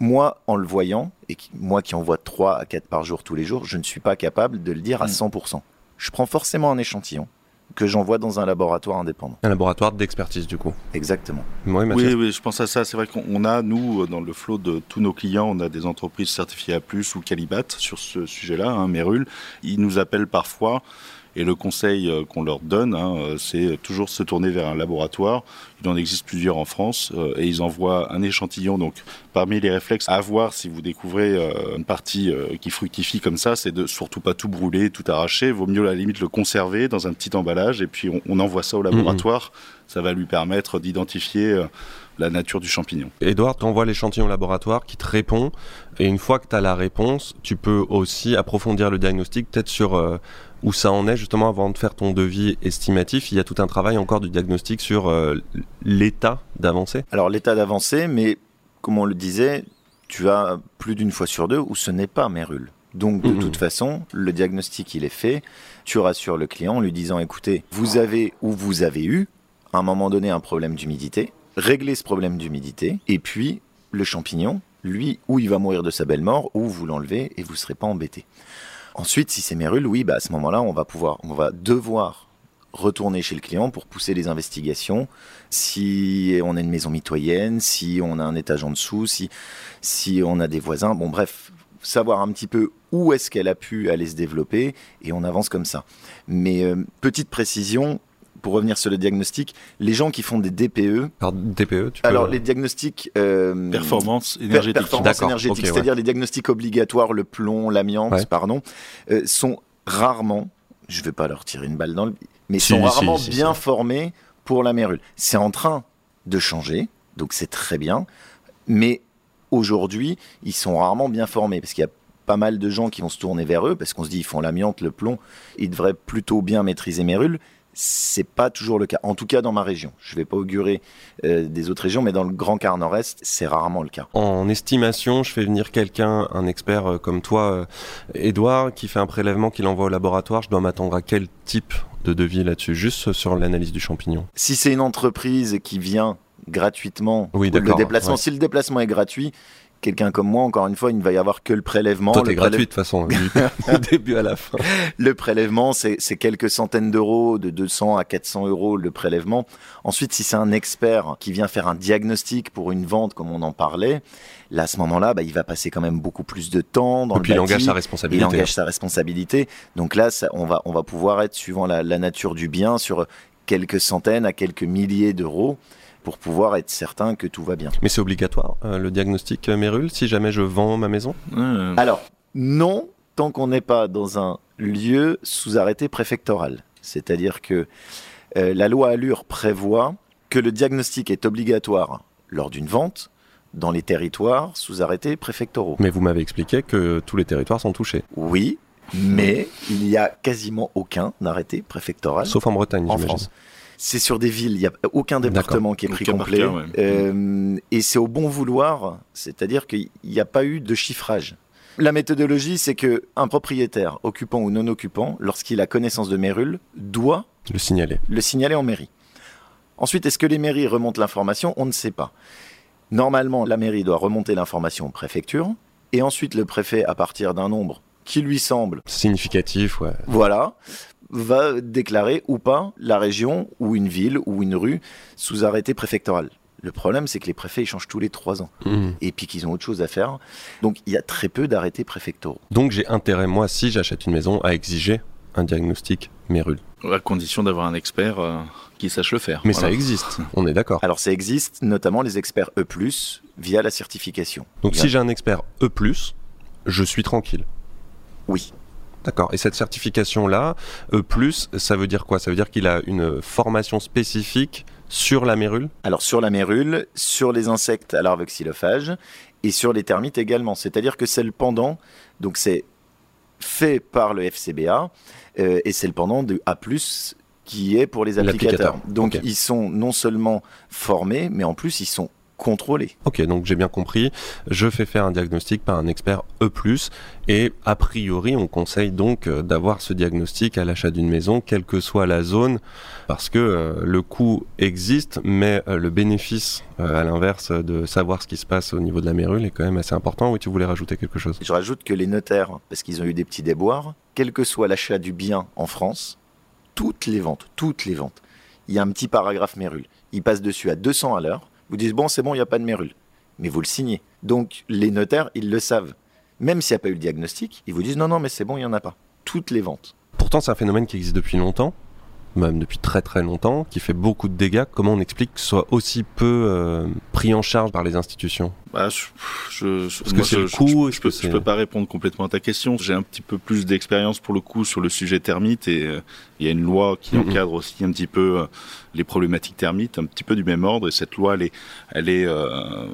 moi, en le voyant, et qui- moi qui en vois 3 à 4 par jour tous les jours, je ne suis pas capable de le dire à Mm. 100%. Je prends forcément un échantillon que j'envoie dans un laboratoire indépendant. Un laboratoire d'expertise du coup. Exactement. Oui. Oui, oui, je pense à ça. C'est vrai qu'on on a, nous, euh, dans le flot de tous nos clients, on a des entreprises certifiées A+, ou Calibat sur ce sujet-là, hein, Mérule. Ils nous appellent parfois, et le conseil euh, qu'on leur donne, hein, euh, c'est toujours se tourner vers un laboratoire. Il en existe plusieurs en France, euh, et ils envoient un échantillon. Donc, parmi les réflexes à avoir, si vous découvrez euh, une partie euh, qui fructifie comme ça, c'est de surtout pas tout brûler, tout arracher. Vaut mieux, à la limite, le conserver dans un petit emballage, et puis on, on envoie ça au laboratoire. Ça va lui permettre d'identifier la nature du champignon. Edouard t'envoie l'échantillon laboratoire qui te répond. Et une fois que tu as la réponse, tu peux aussi approfondir le diagnostic, peut-être sur où ça en est, justement, avant de faire ton devis estimatif. Il y a tout un travail encore du diagnostic sur euh, l'état d'avancée. Alors l'état d'avancée, mais comme on le disait, tu as plus d'une fois sur deux où ce n'est pas mérule. Donc de Mhm. toute façon, le diagnostic il est fait. Tu rassures le client en lui disant écoutez, vous avez ou vous avez eu à un moment donné un problème d'humidité, réglez ce problème d'humidité, et puis le champignon, lui, ou il va mourir de sa belle mort, ou vous l'enlevez et vous ne serez pas embêté. Ensuite, si c'est mérule, oui, bah à ce moment-là, on va pouvoir, on va devoir retourner chez le client pour pousser les investigations. Si on a une maison mitoyenne, si on a un étage en dessous, si, si on a des voisins, bon bref, savoir un petit peu où est-ce qu'elle a pu aller se développer et on avance comme ça. Mais euh, petite précision, pour revenir sur le diagnostic, les gens qui font des DPE, Par DPE, tu peux... alors les diagnostics euh, Performance Per- énergétique. performance énergétique, ouais. c'est-à-dire les diagnostics obligatoires, le plomb, l'amiante, Ouais. pardon, euh, sont rarement, je vais pas leur tirer une balle dans le, mais Si, sont si, rarement si, bien si. formés pour la mérule. C'est en train de changer, donc c'est très bien, mais aujourd'hui, ils sont rarement bien formés parce qu'il y a pas mal de gens qui vont se tourner vers eux parce qu'on se dit ils font l'amiante, le plomb, ils devraient plutôt bien maîtriser mérule. C'est pas toujours le cas, en tout cas dans ma région. Je vais pas augurer euh, des autres régions, mais dans le Grand Quart Nord-Est, c'est rarement le cas. En estimation, je fais venir quelqu'un, un expert euh, comme toi, euh, Edouard, qui fait un prélèvement qu'il envoie au laboratoire. Je dois m'attendre à quel type de devis là-dessus? Juste sur l'analyse du champignon. si c'est une entreprise qui vient gratuitement, Oui, le déplacement, ouais. si le déplacement est gratuit, quelqu'un comme moi, encore une fois, il ne va y avoir que le prélèvement. Toi, t'es gratuit de toute façon, [LAUGHS] du début à la fin. le prélèvement, c'est quelques centaines d'euros, de 200 à 400 euros le prélèvement. Ensuite, si c'est un expert qui vient faire un diagnostic pour une vente, comme on en parlait, là, à ce moment-là, bah, il va passer quand même beaucoup plus de temps dans Et le puis il bâti. engage sa Il responsabilité. engage sa responsabilité. Donc là, ça, on, va, on va pouvoir être, suivant la, la nature du bien, sur quelques centaines à quelques milliers d'euros. Pour pouvoir être certain que tout va bien. Mais c'est obligatoire, euh, le diagnostic euh, Mérule, si jamais je vends ma maison? Alors, non, tant qu'on n'est pas dans un lieu sous arrêté préfectoral. C'est-à-dire que euh, la loi Allure prévoit que le diagnostic est obligatoire lors d'une vente dans les territoires sous arrêté préfectoraux. Mais vous m'avez expliqué que tous les territoires sont touchés, Oui, mais il n'y a quasiment aucun arrêté préfectoral sauf en Bretagne, en j'imagine. France. C'est sur des villes, il n'y a aucun département qui est pris complet. cas, ouais. Euh, et c'est au bon vouloir, c'est-à-dire qu'il n'y a pas eu de chiffrage. La méthodologie, c'est que un propriétaire, occupant ou non occupant, lorsqu'il a connaissance de Mérule, doit Le signaler. le signaler en mairie. Ensuite, est-ce que les mairies remontent l'information? On ne sait pas. Normalement, la mairie doit remonter l'information aux préfectures, et ensuite le préfet, à partir d'un nombre qui lui semble Significatif, ouais. voilà, va déclarer ou pas la région ou une ville ou une rue sous arrêté préfectoral. Le problème, c'est que les préfets ils changent tous les trois ans Hmm. et puis qu'ils ont autre chose à faire. Donc il y a très peu d'arrêtés préfectoraux. Donc j'ai intérêt, moi, si j'achète une maison, à exiger un diagnostic Mérule. à condition d'avoir un expert euh, qui sache le faire. Mais Voilà. ça existe, [LAUGHS] on est d'accord. Alors ça existe, notamment les experts E+, via la certification. Donc si j'ai un expert E+, je suis tranquille. Oui. D'accord. Et cette certification-là, E+, ça veut dire quoi? Ça veut dire qu'il a une formation spécifique sur la mérule? Alors sur la mérule, sur les insectes à larves xylophages et sur les termites également. C'est-à-dire que c'est le pendant, donc c'est fait par le FCBA euh, et c'est le pendant de A+, qui est pour les applicateurs. Donc ils sont non seulement formés, mais en plus ils sont Ok, donc j'ai bien compris. Je fais faire un diagnostic par un expert E+, et a priori, on conseille donc euh, d'avoir ce diagnostic à l'achat d'une maison, quelle que soit la zone, parce que euh, le coût existe, mais euh, le bénéfice, euh, à l'inverse de savoir ce qui se passe au niveau de la mérule, est quand même assez important. Oui, tu voulais rajouter quelque chose? Je rajoute que les notaires, parce qu'ils ont eu des petits déboires, quel que soit l'achat du bien en France, toutes les ventes, toutes les ventes, il y a un petit paragraphe mérule. Ils passent dessus à 200 à l'heure, vous disent bon c'est bon, il n'y a pas de mérule. Mais vous le signez. Donc les notaires, ils le savent. Même s'il n'y a pas eu le diagnostic, ils vous disent non, non, mais c'est bon, il n'y en a pas. Toutes les ventes. Pourtant, c'est un phénomène qui existe depuis longtemps, même depuis très très longtemps, qui fait beaucoup de dégâts. Comment on explique que ce soit aussi peu euh, pris en charge par les institutions? Bah, je, je, je- Parce moi, je- le peux, je peux pas répondre complètement à ta question. J'ai un petit peu plus d'expérience pour le coup sur le sujet termite et euh, il y a une loi qui encadre aussi un petit peu euh, les problématiques termites, un petit peu du même ordre. Et cette loi, elle est, elle est euh,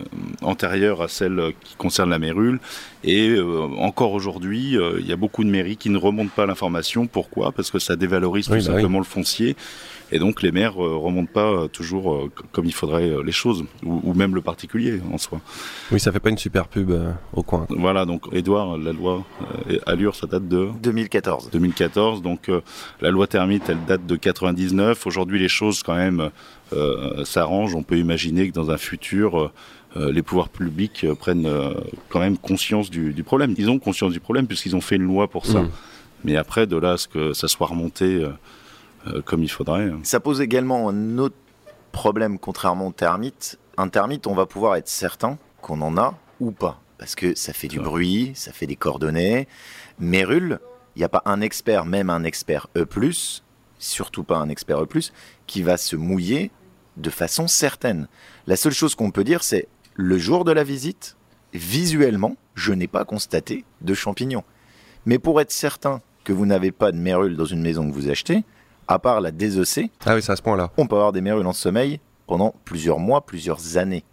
antérieure à celle qui concerne la mérule. Et euh, encore aujourd'hui, euh, il y a beaucoup de mairies qui ne remontent pas l'information. Pourquoi? Parce que ça dévalorise Oui, tout bah oui. simplement le foncier. Et donc les maires euh, remontent pas euh, toujours euh, comme il faudrait euh, les choses, ou, ou même le particulier en soi. Oui, ça fait pas une super pub euh, au coin. Voilà, donc Edouard, la loi euh, Allure, ça date de 2014. 2014, donc euh, la loi Termite, elle date de 99. Aujourd'hui, les choses quand même euh, s'arrangent. On peut imaginer que dans un futur, euh, euh, les pouvoirs publics euh, prennent euh, quand même conscience du, du problème. Ils ont conscience du problème puisqu'ils ont fait une loi pour ça. Mm. Mais après, de là à ce que ça soit remonté comme il faudrait. euh, Ça pose également un autre problème, contrairement aux termites. Un termite, on va pouvoir être certain qu'on en a ou pas. Parce que ça fait du bruit, ça fait des coordonnées. Mérule, il n'y a pas un expert, même un expert E, surtout pas un expert E, qui va se mouiller de façon certaine. La seule chose qu'on peut dire, c'est le jour de la visite, visuellement, je n'ai pas constaté de champignons. Mais pour être certain que vous n'avez pas de mérule dans une maison que vous achetez, à part la désosser, Ah oui, à ce point-là. on peut avoir des mérules en sommeil pendant plusieurs mois, plusieurs années,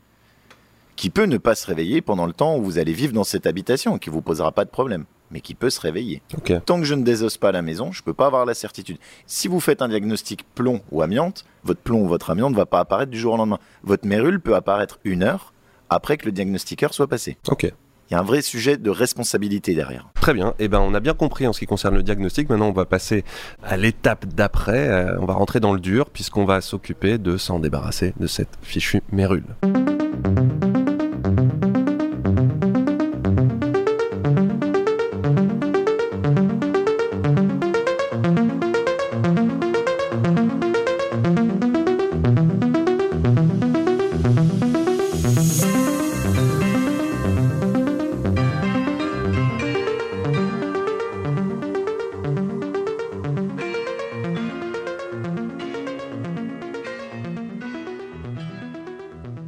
qui peut ne pas se réveiller pendant le temps où vous allez vivre dans cette habitation, qui vous posera pas de problème, mais qui peut se réveiller. Tant que je ne désosse pas la maison, je peux pas avoir la certitude. Si vous faites un diagnostic plomb ou amiante, votre plomb ou votre amiante ne va pas apparaître du jour au lendemain. Votre mérule peut apparaître une heure après que le diagnostiqueur soit passé. Ok. Il y a un vrai sujet de responsabilité derrière. Très bien. Eh ben, on a bien compris en ce qui concerne le diagnostic. Maintenant, on va passer à l'étape d'après. Euh, on va rentrer dans le dur puisqu'on va s'occuper de s'en débarrasser de cette fichue mérule.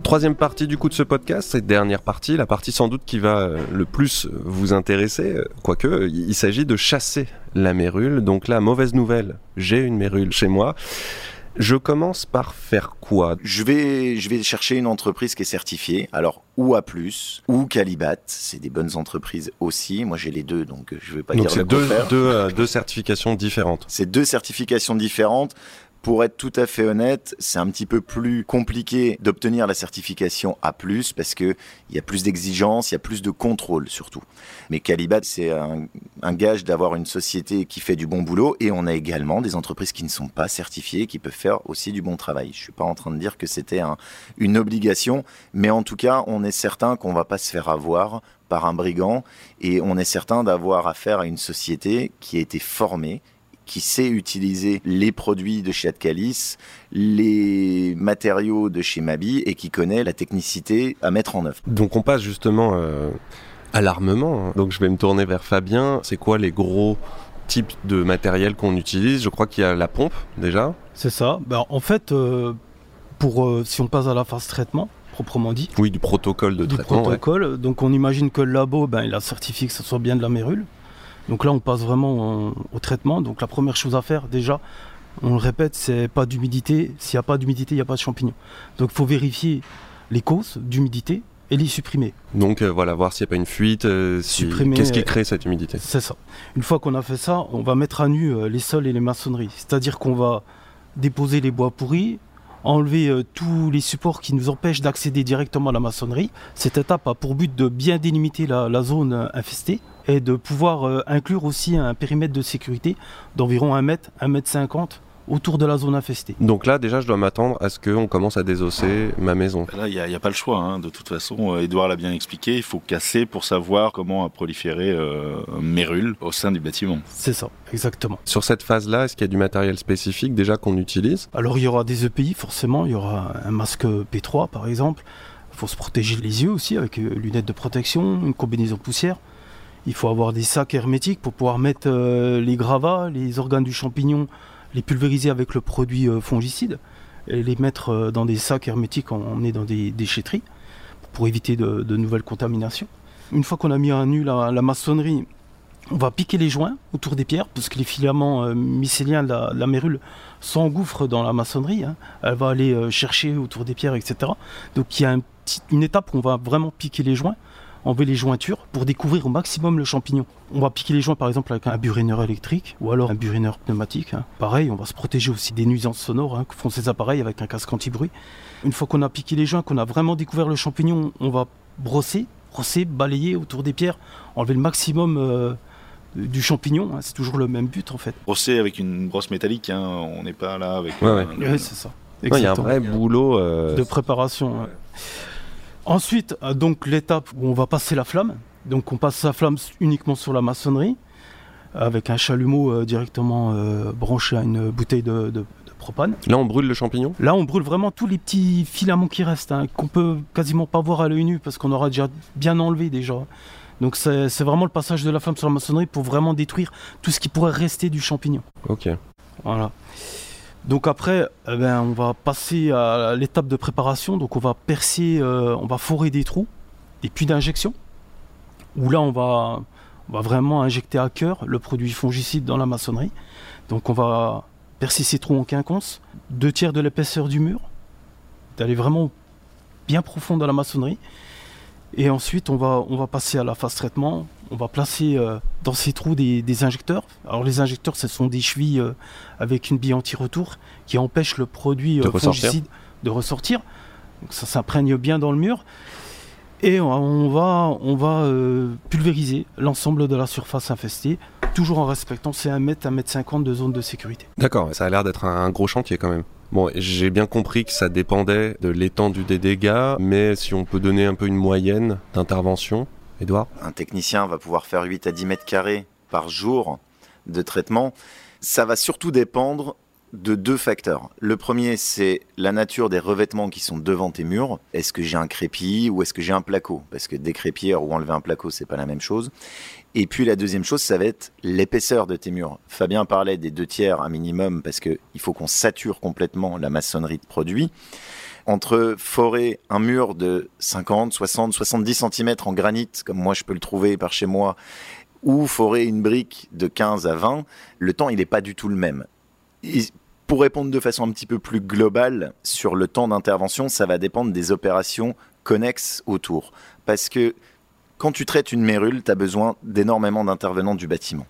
Troisième partie du coup de ce podcast, cette dernière partie, la partie sans doute qui va euh, le plus vous intéresser, euh, quoique il s'agit de chasser la mérule. Donc là, mauvaise nouvelle, j'ai une mérule chez moi. Je commence par faire quoi? Je vais, je vais chercher une entreprise qui est certifiée. Alors, ou A+, ou Calibat, c'est des bonnes entreprises aussi. Moi, j'ai les deux, donc je ne vais pas Donc dire c'est le deux, deux, euh, deux certifications différentes. C'est deux certifications différentes. Pour être tout à fait honnête, c'est un petit peu plus compliqué d'obtenir la certification A+, parce que il y a plus d'exigences, il y a plus de contrôle surtout. Mais Calibat, c'est un, gage d'avoir une société qui fait du bon boulot, et on a également des entreprises qui ne sont pas certifiées, qui peuvent faire aussi du bon travail. Je suis pas en train de dire que c'était un- une obligation, mais en tout cas, on est certain qu'on va pas se faire avoir par un brigand, et on est certain d'avoir affaire à une société qui a été formée qui sait utiliser les produits de chez Adcalis, les matériaux de chez Mabi et qui connaît la technicité à mettre en œuvre. Donc on passe justement euh, à l'armement. hein. Donc je vais me tourner vers Fabien. C'est quoi les gros types de matériel qu'on utilise? Je crois qu'il y a la pompe déjà. C'est ça. Ben, en fait, euh, pour, euh, si on passe à la phase traitement, proprement dit, Oui, du protocole de du traitement. ouais. protocole, donc on imagine que le labo, ben, il a certifié que ce soit bien de la mérule. Donc là, on passe vraiment en- au traitement. Donc la première chose à faire, déjà, on le répète, c'est pas d'humidité. S'il n'y a pas d'humidité, il n'y a pas de champignons. Donc il faut vérifier les causes d'humidité et les supprimer. Donc euh, voilà, voir s'il n'y a pas une fuite. euh, si- Qu'est-ce qui euh, crée cette humidité C'est ça. Une fois qu'on a fait ça, on va mettre à nu les sols et les maçonneries. C'est-à-dire qu'on va déposer les bois pourris, enlever euh, tous les supports qui nous empêchent d'accéder directement à la maçonnerie. Cette étape a pour but de bien délimiter la, zone euh, infestée et de pouvoir euh, inclure aussi un périmètre de sécurité d'environ 1 mètre, 1 mètre 50 autour de la zone infestée. Donc là, déjà, je dois m'attendre à ce qu'on commence à désosser ma maison. Là, il n'y a, pas le choix. hein. De toute façon, euh, Edouard l'a bien expliqué. Il faut casser pour savoir comment a proliféré euh, Mérule au sein du bâtiment. C'est ça, exactement. Sur cette phase-là, est-ce qu'il y a du matériel spécifique déjà qu'on utilise? Alors il y aura des EPI forcément, il y aura un masque P3 par exemple. Il faut se protéger les yeux aussi avec euh, lunettes de protection, une combinaison poussière. Il faut avoir des sacs hermétiques pour pouvoir mettre euh, les gravats, les organes du champignon, les pulvériser avec le produit euh, fongicide et les mettre euh, dans des sacs hermétiques, est dans des déchetteries pour éviter de, nouvelles contaminations. Une fois qu'on a mis à nu la, maçonnerie, on va piquer les joints autour des pierres parce que les filaments euh, mycéliens de la, la mérule s'engouffre dans la maçonnerie. hein. Elle va aller chercher autour des pierres, etc. Donc il y a une étape où on va vraiment piquer les joints, enlever les jointures pour découvrir au maximum le champignon. On va piquer les joints par exemple avec un burineur électrique ou alors un burineur pneumatique. hein. Pareil, on va se protéger aussi des nuisances sonores hein, que font ces appareils avec un casque anti-bruit. Une fois qu'on a piqué les joints, qu'on a vraiment découvert le champignon, on va brosser, brosser, balayer autour des pierres, enlever le maximum euh, du champignon. hein. C'est toujours le même but en fait. Brosser avec une brosse métallique. hein. On n'est pas là avec. Ouais, c'est ça. Ouais, Il y a un vrai boulot. euh, de préparation. ouais. Ensuite, euh, donc l'étape où on va passer la flamme. Donc on passe la flamme uniquement sur la maçonnerie avec un chalumeau euh, directement euh, branché à une bouteille de, de- de propane. Là, on brûle le champignon? Là, on brûle vraiment tous les petits filaments qui restent, hein, qu'on peut quasiment pas voir à l'œil nu parce qu'on aura déjà bien enlevé déjà. Donc c'est vraiment le passage de la flamme sur la maçonnerie pour vraiment détruire tout ce qui pourrait rester du champignon. Ok. Voilà. Donc après, eh ben, on va passer à l'étape de préparation. Donc on va percer, euh, on va forer des trous, des puits d'injection. Où là, on va, va vraiment injecter à cœur le produit fongicide dans la maçonnerie. Donc on va percer ces trous en quinconce, deux tiers de l'épaisseur du mur, d'aller vraiment bien profond dans la maçonnerie. Et ensuite, on va, on va passer à la phase traitement. On va placer euh, dans ces trous des, des injecteurs. Alors les injecteurs, ce sont des chevilles euh, avec une bille anti-retour qui empêche le produit De euh, ressortir. fongicide de ressortir. Donc ça s'imprègne bien dans le mur. Et on, va, on va pulvériser l'ensemble de la surface infestée, toujours en respectant ces 1 mètre, 1 mètre 50 de zone de sécurité. D'accord, ça a l'air d'être un, un gros chantier quand même. Bon, j'ai bien compris que ça dépendait de l'étendue des dégâts, mais si on peut donner un peu une moyenne d'intervention, Un technicien va pouvoir faire 8 à 10 mètres carrés par jour de traitement. Ça va surtout dépendre de deux facteurs. Le premier, c'est la nature des revêtements qui sont devant tes murs. Est-ce que j'ai un crépi ou est-ce que j'ai un placo? Parce que décrépir ou enlever un placo, c'est pas la même chose. Et puis la deuxième chose, ça va être l'épaisseur de tes murs. Fabien parlait des deux tiers un minimum parce que il faut qu'on sature complètement la maçonnerie de produit. Entre forer un mur de 50, 60, 70 cm en granit, comme moi je peux le trouver par chez moi, ou forer une brique de 15 à 20, le temps il n'est pas du tout le même. Pour répondre de façon un petit peu plus globale sur le temps d'intervention, ça va dépendre des opérations connexes autour. Parce que quand tu traites une mérule, tu as besoin d'énormément d'intervenants du bâtiment.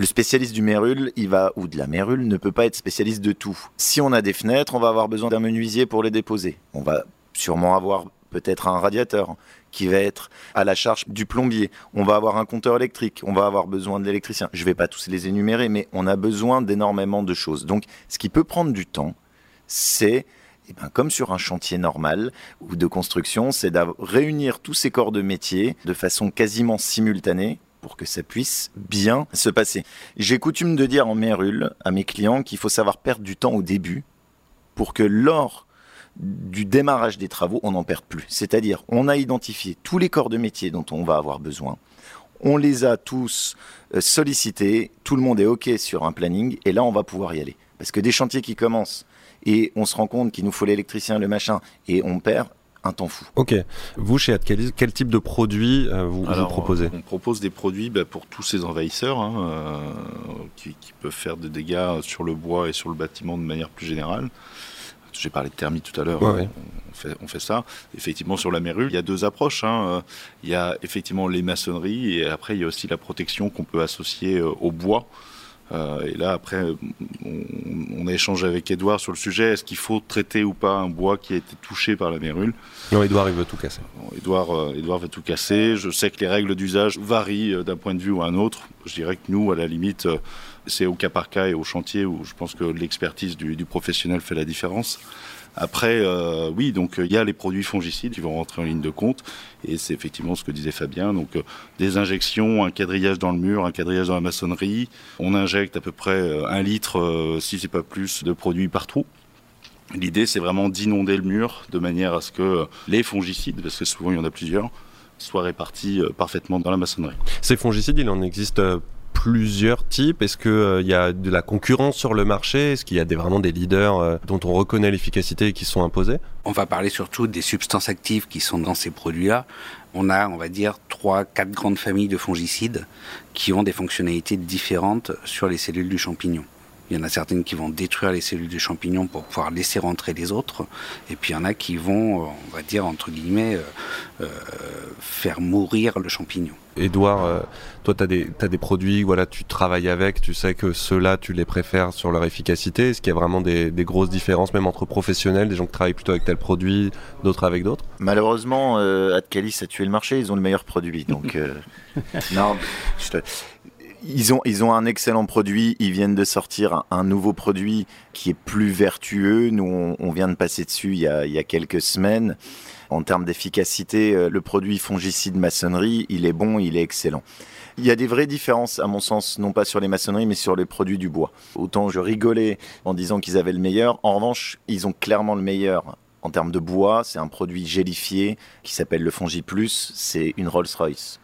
Le spécialiste du mérule, il va ou de la mérule ne peut pas être spécialiste de tout. Si on a des fenêtres, on va avoir besoin d'un menuisier pour les déposer. On va sûrement avoir peut-être un radiateur qui va être à la charge du plombier. On va avoir un compteur électrique, on va avoir besoin de l'électricien. Je ne vais pas tous les énumérer, mais on a besoin d'énormément de choses. Donc, ce qui peut prendre du temps, c'est eh ben, comme sur un chantier normal ou de construction, c'est de réunir tous ces corps de métier de façon quasiment simultanée pour que ça puisse bien se passer. J'ai coutume de dire en mérule à mes clients qu'il faut savoir perdre du temps au début pour que lors du démarrage des travaux, on n'en perde plus. C'est-à-dire, on a identifié tous les corps de métier dont on va avoir besoin. On les a tous euh, sollicités, tout le monde est OK sur un planning, et là, on va pouvoir y aller. Parce que des chantiers qui commencent, et on se rend compte qu'il nous faut l'électricien, le machin, et on perd, un temps fou. Ok. Vous, chez Adcalis, quel type de produits euh, vous, proposez On propose des produits bah, pour tous ces envahisseurs hein, euh, qui, peuvent faire des dégâts sur le bois et sur le bâtiment de manière plus générale. J'ai parlé de thermie tout à l'heure. on, fait, on, fait, ça. Effectivement, sur la mérule, il y a deux approches. Hein. Il y a effectivement les maçonneries et après, il y a aussi la protection qu'on peut associer euh, au bois. Euh, et là, après, on, a échangé avec Edouard sur le sujet. Est-ce qu'il faut traiter ou pas un bois qui a été touché par la mérule? Non, Edouard, il veut tout casser. Edouard, euh, Edouard veut tout casser. Je sais que les règles d'usage varient euh, d'un point de vue ou un autre. Je dirais que nous, à la limite, c'est au cas par cas et au chantier où je pense que l'expertise du, du professionnel fait la différence. Après, euh, oui, donc il y a les produits fongicides qui vont rentrer en ligne de compte, et c'est effectivement ce que disait Fabien. Donc euh, des injections, un quadrillage dans le mur, un quadrillage dans la maçonnerie. On injecte à peu près euh, un litre, si c'est pas plus, de produits par trou. L'idée, c'est vraiment d'inonder le mur de manière à ce que les fongicides, parce que souvent il y en a plusieurs, soient répartis parfaitement dans la maçonnerie. Ces fongicides, il en existe plusieurs types Est-ce qu'il euh, y a de la concurrence sur le marché? Est-ce qu'il y a des, vraiment des leaders euh, dont on reconnaît l'efficacité et qui sont imposés? On va parler surtout des substances actives qui sont dans ces produits-là. On a, on va dire, trois, quatre grandes familles de fongicides qui ont des fonctionnalités différentes sur les cellules du champignon. Il y en a certaines qui vont détruire les cellules du champignon pour pouvoir laisser rentrer les autres. Et puis il y en a qui vont, euh, on va dire, entre guillemets, faire mourir le champignon. Edouard, toi, tu as, as, des produits, voilà, tu travailles avec, tu sais que ceux-là, tu les préfères sur leur efficacité. Est-ce qu'il y a vraiment des, des, grosses différences, même entre professionnels, des gens qui travaillent plutôt avec tel produit, d'autres avec d'autres? Malheureusement, Adcalis a tué le marché, ils ont le meilleur produit. Donc, [LAUGHS] non, je te ils ont, ils ont un excellent produit. Ils viennent de sortir un, nouveau produit qui est plus vertueux. Nous, on, vient de passer dessus il y, a, il y a quelques semaines. En termes d'efficacité, euh, le produit fongicide maçonnerie, il est bon, il est excellent. Il y a des vraies différences, à mon sens, non pas sur les maçonneries, mais sur les produits du bois. Autant je rigolais en disant qu'ils avaient le meilleur. En revanche, ils ont clairement le meilleur en termes de bois. C'est un produit gélifié qui s'appelle le Fongi Plus. C'est une Rolls-Royce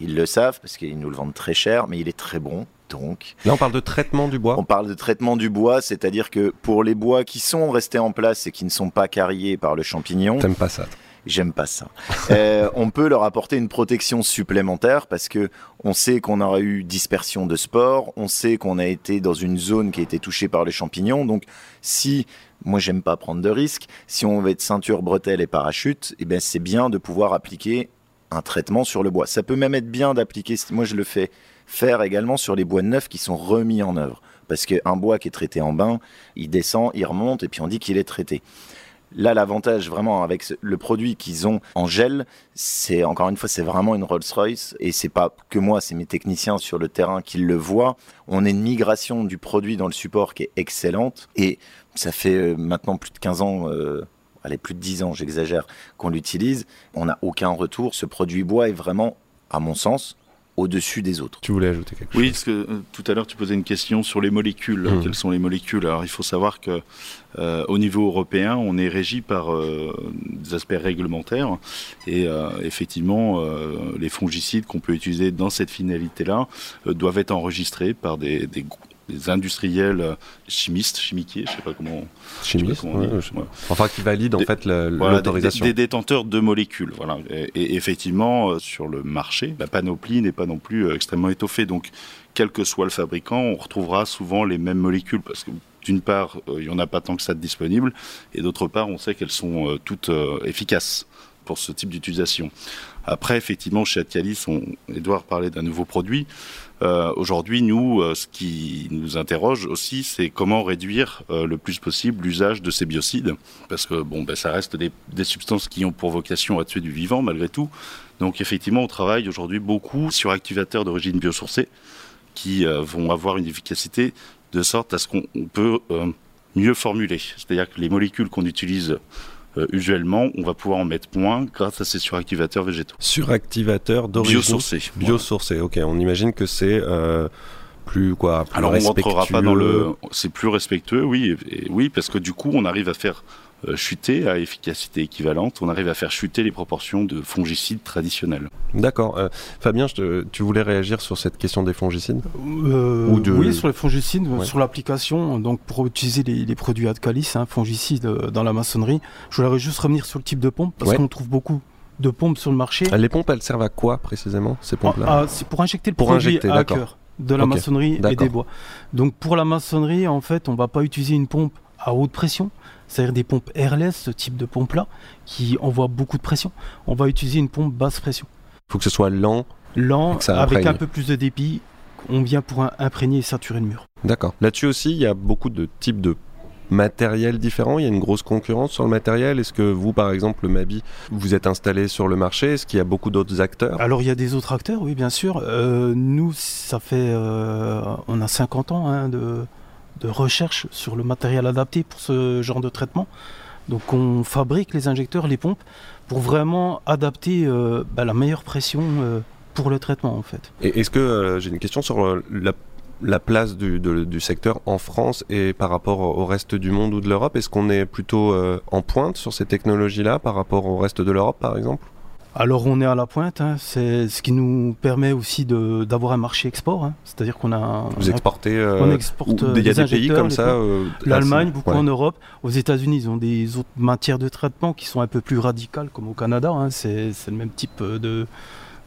ils le savent parce qu'ils nous le vendent très cher, mais il est très bon. Donc, Là, on parle de traitement du bois On parle de traitement du bois, c'est-à-dire que pour les bois qui sont restés en place et qui ne sont pas carriés par le champignon. T'aimes pas ça J'aime pas ça. [LAUGHS] euh, on peut leur apporter une protection supplémentaire parce que on sait qu'on aurait eu dispersion de spores, on sait qu'on a été dans une zone qui a été touchée par les champignons. Donc, si moi j'aime pas prendre de risques, si on veut être ceinture, bretelle et parachute, eh ben c'est bien de pouvoir appliquer un traitement sur le bois. Ça peut même être bien d'appliquer, moi je le fais faire également sur les bois neufs qui sont remis en œuvre. Parce qu'un bois qui est traité en bain, il descend, il remonte et puis on dit qu'il est traité. Là, l'avantage vraiment avec le produit qu'ils ont en gel, c'est encore une fois, c'est vraiment une Rolls-Royce et c'est pas que moi, c'est mes techniciens sur le terrain qui le voient. On a une migration du produit dans le support qui est excellente et ça fait euh, maintenant plus de 15 ans. Euh, allez, plus de 10 ans, j'exagère, qu'on l'utilise, on n'a aucun retour. Ce produit bois est vraiment, à mon sens, au-dessus des autres. Tu voulais ajouter quelque chose Oui, parce que euh, tout à l'heure tu posais une question sur les molécules. Mmh. Quelles sont les molécules? Alors il faut savoir que euh, au niveau européen, on est régi par euh, des aspects réglementaires et effectivement, les fongicides qu'on peut utiliser dans cette finalité-là doivent être enregistrés par des, des des industriels euh, chimistes, chimiquiers, je sais pas comment. Chimiste, comment on dit. ouais, Ouais. Enfin, qui valide en fait Voilà, l'autorisation. Des, des détenteurs de molécules. Voilà. Et, et effectivement, euh, sur le marché, la panoplie n'est pas non plus euh, extrêmement étoffée. Donc, quel que soit le fabricant, on retrouvera souvent les mêmes molécules parce que d'une part, euh, il n'y en a pas tant que ça de disponible, et d'autre part, on sait qu'elles sont euh, toutes euh, efficaces pour ce type d'utilisation. Après, effectivement, chez Adcalis, on, Edouard parlait d'un nouveau produit. Euh, Aujourd'hui, nous, euh, ce qui nous interroge aussi, c'est comment réduire euh, le plus possible l'usage de ces biocides, parce que bon, ben, ça reste des, des substances qui ont pour vocation à tuer du vivant malgré tout. Donc, effectivement, on travaille aujourd'hui beaucoup sur activateurs d'origine biosourcée qui vont avoir une efficacité de sorte à ce qu'on on peut mieux formuler. C'est-à-dire que les molécules qu'on utilise euh, usuellement, on va pouvoir en mettre moins grâce à ces suractivateurs végétaux. Suractivateur d'origine Biosourcés. biosourcé. Ok, on imagine que c'est euh, plus quoi plus Alors on rentrera pas dans le. C'est plus respectueux, oui, et- et oui, parce que du coup on arrive à faire chuter à efficacité équivalente, on arrive à faire chuter les proportions de fongicides traditionnels. D'accord. Euh, Fabien, je te- tu voulais réagir sur cette question des fongicides Euh, Ou de- Oui, sur les fongicides, Ouais. sur l'application, donc pour utiliser les, les produits Adcalis, hein, fongicides euh, dans la maçonnerie, je voudrais juste revenir sur le type de pompe, parce Ouais. qu'on trouve beaucoup de pompes sur le marché. Ah, Les pompes, elles servent à quoi précisément ces pompes-là Ah, c'est pour injecter le Pour produit injecter, à cœur de la maçonnerie et des bois. Donc pour la maçonnerie, en fait, on va pas utiliser une pompe à haute pression, c'est-à-dire des pompes airless, ce type de pompe-là, qui envoie beaucoup de pression. On va utiliser une pompe basse pression. Il faut que ce soit lent. Lent, avec un peu plus de dépit, on vient pour un- imprégner et saturer le mur. D'accord. Là-dessus aussi, il y a beaucoup de types de matériel différents. Il y a une grosse concurrence sur le matériel. Est-ce que vous, par exemple, le Mabi, vous êtes installé sur le marché? Est-ce qu'il y a beaucoup d'autres acteurs? Alors il y a des autres acteurs, oui bien sûr. Euh, nous, ça fait, euh, on a 50 ans hein, de, de recherche sur le matériel adapté pour ce genre de traitement. Donc on fabrique les injecteurs, les pompes, pour vraiment adapter euh, bah, la meilleure pression euh, pour le traitement en fait. Et est-ce que euh, j'ai une question sur la, la place du, du secteur en France et par rapport au reste du monde ou de l'Europe? Est-ce qu'on est plutôt en pointe sur ces technologies-là par rapport au reste de l'Europe, par exemple? Alors on est à la pointe, hein, c'est ce qui nous permet aussi de- d'avoir un marché export, hein. c'est-à-dire qu'on a Vous exportez euh, on exporte ou- euh, Il y a des des pays comme ça euh, L'Allemagne, beaucoup ouais. en Europe. Aux États-Unis, ils ont des autres matières de traitement qui sont un peu plus radicales, comme au Canada. hein. C'est le même type euh, de,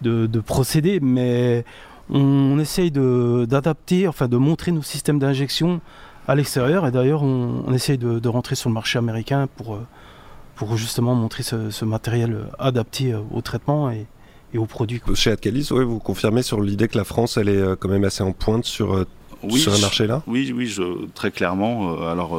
de, de procédé, mais on, on essaye d'adapter, enfin de montrer nos systèmes d'injection à l'extérieur. Et d'ailleurs, on, on essaye de, de rentrer sur le marché américain pour, euh, pour justement montrer ce, ce matériel adapté euh, au traitement et, et aux produits. quoi. Chez Adcalis, ouais, vous confirmez sur l'idée que la France, elle est euh, quand même assez en pointe sur, euh, Oui, sur un je- marché là Oui, oui, je, très clairement. alors,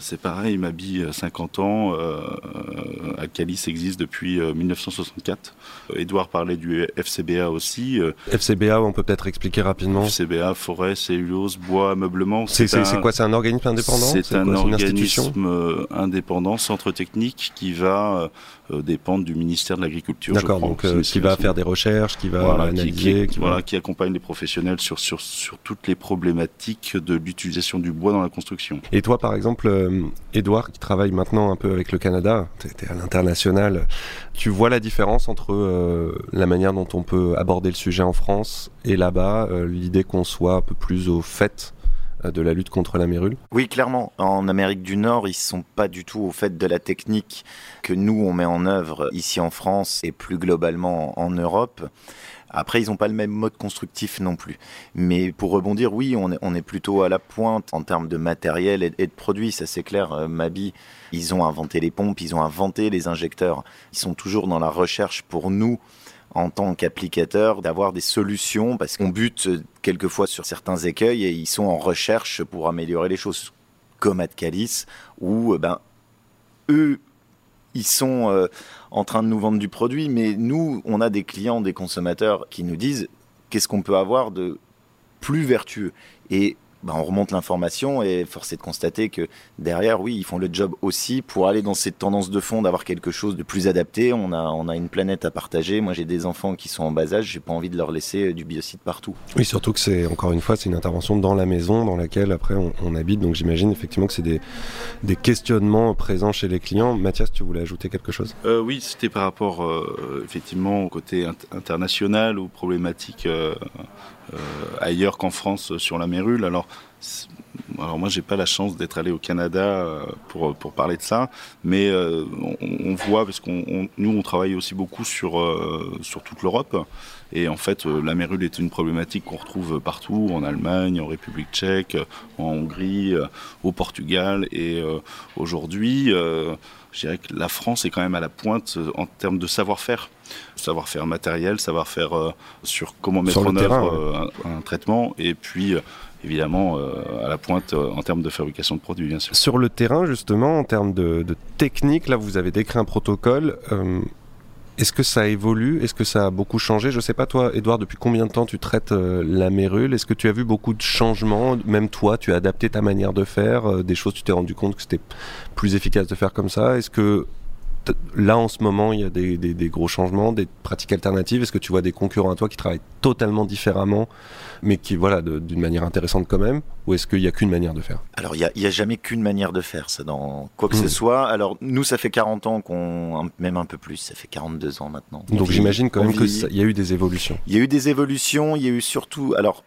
c'est pareil, Mabi, euh, 50 ans, euh, euh, existe depuis euh, 1964. Euh, Edouard parlait du FCBA aussi. euh, FCBA, on peut peut-être expliquer rapidement. FCBA, forêt, cellulose, bois, ameublement. C'est un- quoi C'est un organisme indépendant? C'est un quoi organisme euh, indépendant, centre technique, qui va euh, euh, dépendre du ministère de l'Agriculture. D'accord, donc euh, qui va faire des recherches, qui va voilà, qui, analyser, qui- qui voilà, qui accompagne les professionnels sur, sur, sur toutes les problématiques de l'utilisation du bois dans la construction. Et toi, par exemple, euh, Edouard, qui travaille maintenant un peu avec le Canada, tu à l'international, tu vois la différence entre euh, la manière dont on peut aborder le sujet en France et là-bas, euh, l'idée qu'on soit un peu plus au fait euh, de la lutte contre la mérule? Oui, clairement. En Amérique du Nord, ils sont pas du tout au fait de la technique que nous, on met en œuvre ici en France et plus globalement en Europe. Après, ils n'ont pas le même mode constructif non plus. Mais pour rebondir, oui, on est, plutôt à la pointe en termes de matériel et, de produits, ça c'est clair. Euh, Mabi, ils ont inventé les pompes, ils ont inventé les injecteurs. Ils sont toujours dans la recherche pour nous, en tant qu'applicateurs, d'avoir des solutions parce qu'on bute euh, quelquefois sur certains écueils et ils sont en recherche pour améliorer les choses. Comme Adcalis, où euh, ben, eux, ils sont en train de nous vendre du produit, mais nous, on a des clients, des consommateurs qui nous disent qu'est-ce qu'on peut avoir de plus vertueux. Ben, on remonte l'information et force est de constater que derrière, oui, ils font le job aussi pour aller dans cette tendance de fond d'avoir quelque chose de plus adapté. On a, on a une planète à partager. Moi, j'ai des enfants qui sont en bas âge, j'ai pas envie de leur laisser euh, du biocide partout. Oui, surtout que c'est, encore une fois, c'est une intervention dans la maison dans laquelle après on, on habite, donc j'imagine effectivement que c'est des, des questionnements présents chez les clients. Mathias, tu voulais ajouter quelque chose? Euh, oui, c'était par rapport euh, effectivement au côté int- international, aux problématiques euh, ailleurs qu'en France sur la mérule. Alors, alors moi, j'ai pas la chance d'être allé au Canada pour, pour parler de ça, mais on, voit, parce qu'on nous, on travaille aussi beaucoup sur, sur toute l'Europe. Et en fait, euh, la mérule est une problématique qu'on retrouve partout, en Allemagne, en République tchèque, en Hongrie, euh, au Portugal. Et euh, aujourd'hui, je dirais que la France est quand même à la pointe en termes de savoir-faire. Savoir-faire matériel, savoir-faire sur comment mettre en œuvre un, traitement, et puis évidemment à la pointe en termes de fabrication de produits, bien sûr. Sur le terrain, justement, en termes de, technique, là, vous avez décrit un protocole. Est-ce que ça évolue? Est-ce que ça a beaucoup changé? Je sais pas toi, Edouard, depuis combien de temps tu traites euh, la mérule? Est-ce que tu as vu beaucoup de changements? Même toi, tu as adapté ta manière de faire euh, Des choses, tu t'es rendu compte que c'était plus efficace de faire comme ça? Est-ce que là en ce moment il y a des, gros changements, des pratiques alternatives Est-ce que tu vois des concurrents à toi qui travaillent totalement différemment, mais qui voilà d'une manière intéressante quand même Ou est-ce qu'il n'y a qu'une manière de faire? Alors il n'y a, jamais qu'une manière de faire ça dans quoi que ce hmm. soit. Alors nous ça fait 40 ans qu'on, même un peu plus, ça fait 42 ans maintenant. Donc j'imagine quand même qu'il y a eu des évolutions. Il y a eu des évolutions, il y a eu surtout alors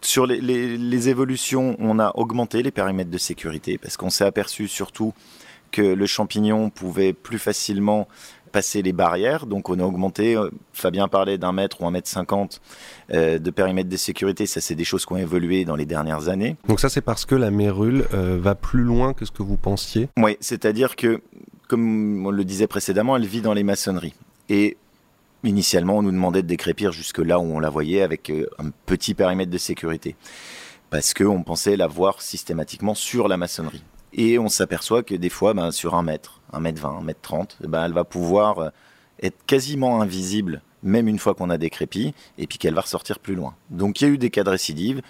sur les, les évolutions, on a augmenté les périmètres de sécurité parce qu'on s'est aperçu surtout que le champignon pouvait plus facilement passer les barrières. Donc on a augmenté, euh, Fabien parlait d'un mètre ou un mètre cinquante euh, de périmètre de sécurité. Ça, c'est des choses qui ont évolué dans les dernières années. Donc ça, c'est parce que la mérule euh, va plus loin que ce que vous pensiez Oui, c'est-à-dire que, comme on le disait précédemment, elle vit dans les maçonneries. Et initialement, on nous demandait de décrépir jusque là où on la voyait avec un petit périmètre de sécurité. Parce qu'on pensait la voir systématiquement sur la maçonnerie. Et on s'aperçoit que des fois, ben, sur un mètre, un mètre vingt, un mètre trente, ben, elle va pouvoir euh, être quasiment invisible, même une fois qu'on a décrépi, et puis qu'elle va ressortir plus loin. Donc il y a eu des cas de récidive.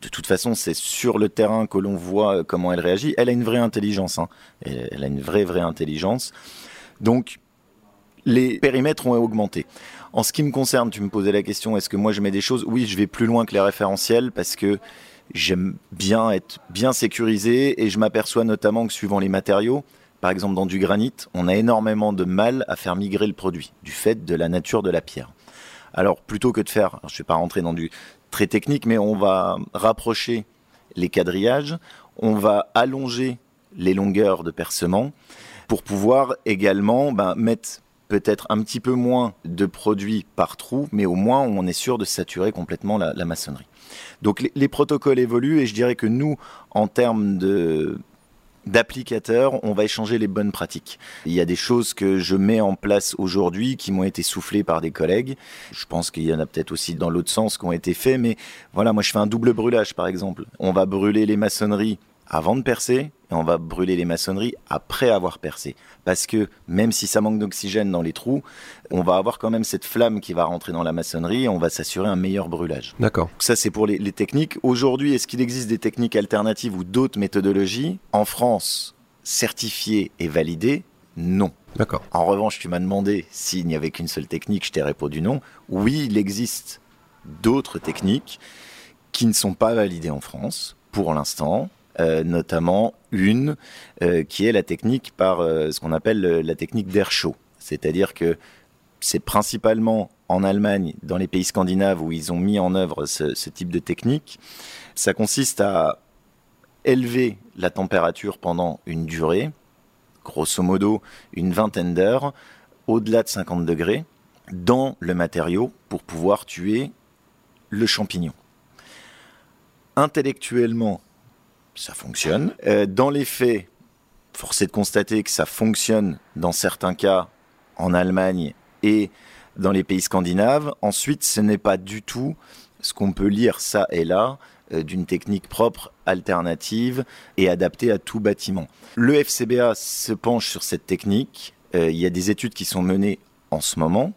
De toute façon, c'est sur le terrain que l'on voit euh, comment elle réagit. Elle a une vraie intelligence. Hein. Elle a une vraie, vraie intelligence. Donc, les périmètres ont augmenté. En ce qui me concerne, tu me posais la question, est-ce que moi je mets des choses? Oui, je vais plus loin que les référentiels parce que j'aime bien être bien sécurisé et je m'aperçois notamment que suivant les matériaux, par exemple dans du granit, on a énormément de mal à faire migrer le produit du fait de la nature de la pierre. Alors plutôt que de faire, je ne vais pas rentrer dans du très technique, mais on va rapprocher les quadrillages, on va allonger les longueurs de percement pour pouvoir également ben, mettre peut-être un petit peu moins de produits par trou, mais au moins on est sûr de saturer complètement la maçonnerie. Donc les, protocoles évoluent et je dirais que nous, en termes de d'applicateurs, on va échanger les bonnes pratiques. Il y a des choses que je mets en place aujourd'hui qui m'ont été soufflées par des collègues. Je pense qu'il y en a peut-être aussi dans l'autre sens qui ont été faits, mais voilà, moi je fais un double brûlage par exemple. On va brûler les maçonneries avant de percer et on va brûler les maçonneries après avoir percé. Parce que même si ça manque d'oxygène dans les trous, on va avoir quand même cette flamme qui va rentrer dans la maçonnerie et on va s'assurer un meilleur brûlage. D'accord. Ça, c'est pour les, les techniques. Aujourd'hui, est-ce qu'il existe des techniques alternatives ou d'autres méthodologies? En France, certifiées et validées Non. D'accord. En revanche, tu m'as demandé s'il n'y avait qu'une seule technique, je t'ai répondu non. Oui, il existe d'autres techniques qui ne sont pas validées en France pour l'instant, euh, notamment une euh, qui est la technique par euh, ce qu'on appelle la technique d'air chaud. C'est-à-dire que c'est principalement en Allemagne, dans les pays scandinaves, où ils ont mis en œuvre ce, ce type de technique. Ça consiste à élever la température pendant une durée, grosso modo une vingtaine d'heures, au-delà de 50 degrés, dans le matériau pour pouvoir tuer le champignon. Intellectuellement, ça fonctionne. Euh, dans les faits, force est de constater que ça fonctionne dans certains cas en Allemagne et dans les pays scandinaves. Ensuite, ce n'est pas du tout ce qu'on peut lire ça et là euh, d'une technique propre, alternative et adaptée à tout bâtiment. Le FCBA se penche sur cette technique. Euh, il y a des études qui sont menées en ce moment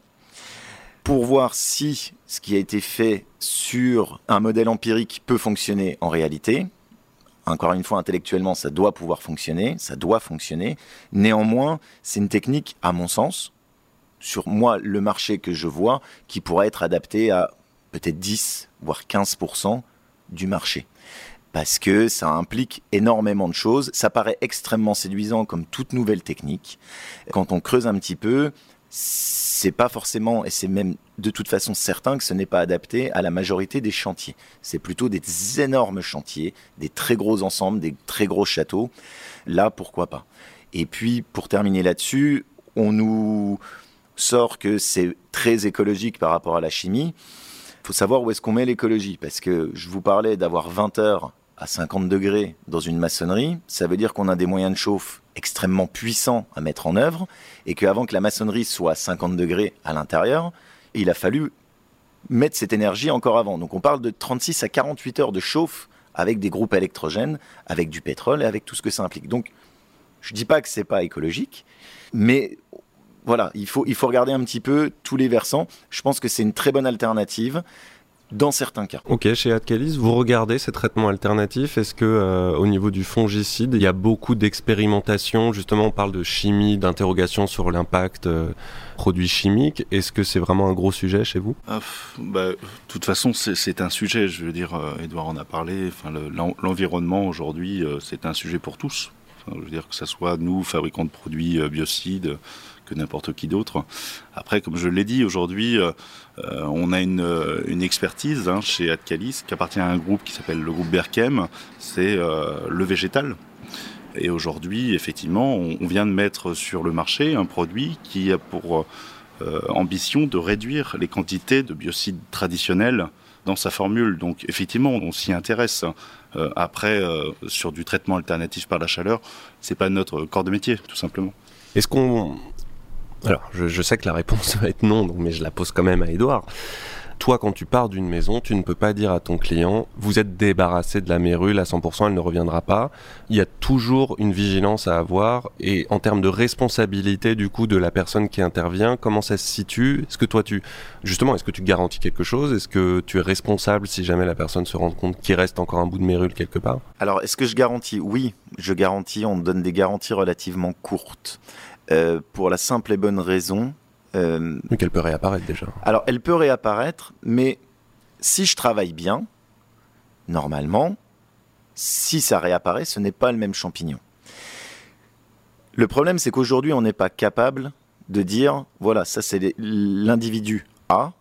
pour voir si ce qui a été fait sur un modèle empirique peut fonctionner en réalité. Encore une fois, intellectuellement, ça doit pouvoir fonctionner, ça doit fonctionner. Néanmoins, c'est une technique, à mon sens, sur moi, le marché que je vois, qui pourrait être adapté à peut-être 10, voire 15% du marché. Parce que ça implique énormément de choses. Ça paraît extrêmement séduisant comme toute nouvelle technique. Quand on creuse un petit peu, c'est pas forcément, et c'est même de toute façon certain que ce n'est pas adapté à la majorité des chantiers. C'est plutôt des énormes chantiers, des très gros ensembles, des très gros châteaux. Là, pourquoi pas? Et puis, pour terminer là-dessus, on nous sort que c'est très écologique par rapport à la chimie. Il faut savoir où est-ce qu'on met l'écologie, parce que je vous parlais d'avoir 20 heures à 50 degrés dans une maçonnerie, ça veut dire qu'on a des moyens de chauffe extrêmement puissants à mettre en œuvre, et qu'avant que la maçonnerie soit à 50 degrés à l'intérieur, il a fallu mettre cette énergie encore avant. Donc on parle de 36 à 48 heures de chauffe avec des groupes électrogènes, avec du pétrole et avec tout ce que ça implique. Donc je ne dis pas que c'est pas écologique, mais voilà, il faut, il faut regarder un petit peu tous les versants. Je pense que c'est une très bonne alternative dans certains cas. Ok, chez Adcalis, vous regardez ces traitements alternatifs? Est-ce que euh, au niveau du fongicide, il y a beaucoup d'expérimentation Justement, on parle de chimie, d'interrogation sur l'impact euh, produits chimiques. Est-ce que c'est vraiment un gros sujet chez vous? Ah, bah, De toute façon, c'est un sujet. Je veux dire, euh, Edouard en a parlé. Enfin, L'environnement aujourd'hui, c'est un sujet pour tous. je veux dire que ce soit nous, fabricants de produits biocides, n'importe qui d'autre. Après, comme je l'ai dit, aujourd'hui, euh, euh, on a une, euh, expertise hein, chez Adcalis qui appartient à un groupe qui s'appelle le groupe Berkem, c'est le végétal. Et aujourd'hui, effectivement, on, vient de mettre sur le marché un produit qui a pour ambition de réduire les quantités de biocides traditionnels dans sa formule. Donc effectivement, on s'y intéresse. après, sur du traitement alternatif par la chaleur, c'est pas notre corps de métier, tout simplement. Est-ce qu'on alors, je, sais que la réponse [LAUGHS] va être non, mais je la pose quand même à Edouard. Toi, quand tu pars d'une maison, tu ne peux pas dire à ton client, vous êtes débarrassé de la mérule à 100%, elle ne reviendra pas. Il y a toujours une vigilance à avoir. Et en termes de responsabilité, du coup, de la personne qui intervient, comment ça se situe? Est-ce que toi, tu, justement, est-ce que tu garantis quelque chose? Est-ce que tu es responsable si jamais la personne se rend compte qu'il reste encore un bout de mérule quelque part? Alors, est-ce que je garantis? Oui, je garantis. On donne des garanties relativement courtes. Euh, pour la simple et bonne raison. Euh, qu'elle peut réapparaître déjà. Alors, elle peut réapparaître, mais si je travaille bien, normalement, si ça réapparaît, ce n'est pas le même champignon. Le problème, c'est qu'aujourd'hui, on n'est pas capable de dire, voilà, ça c'est l'individu A,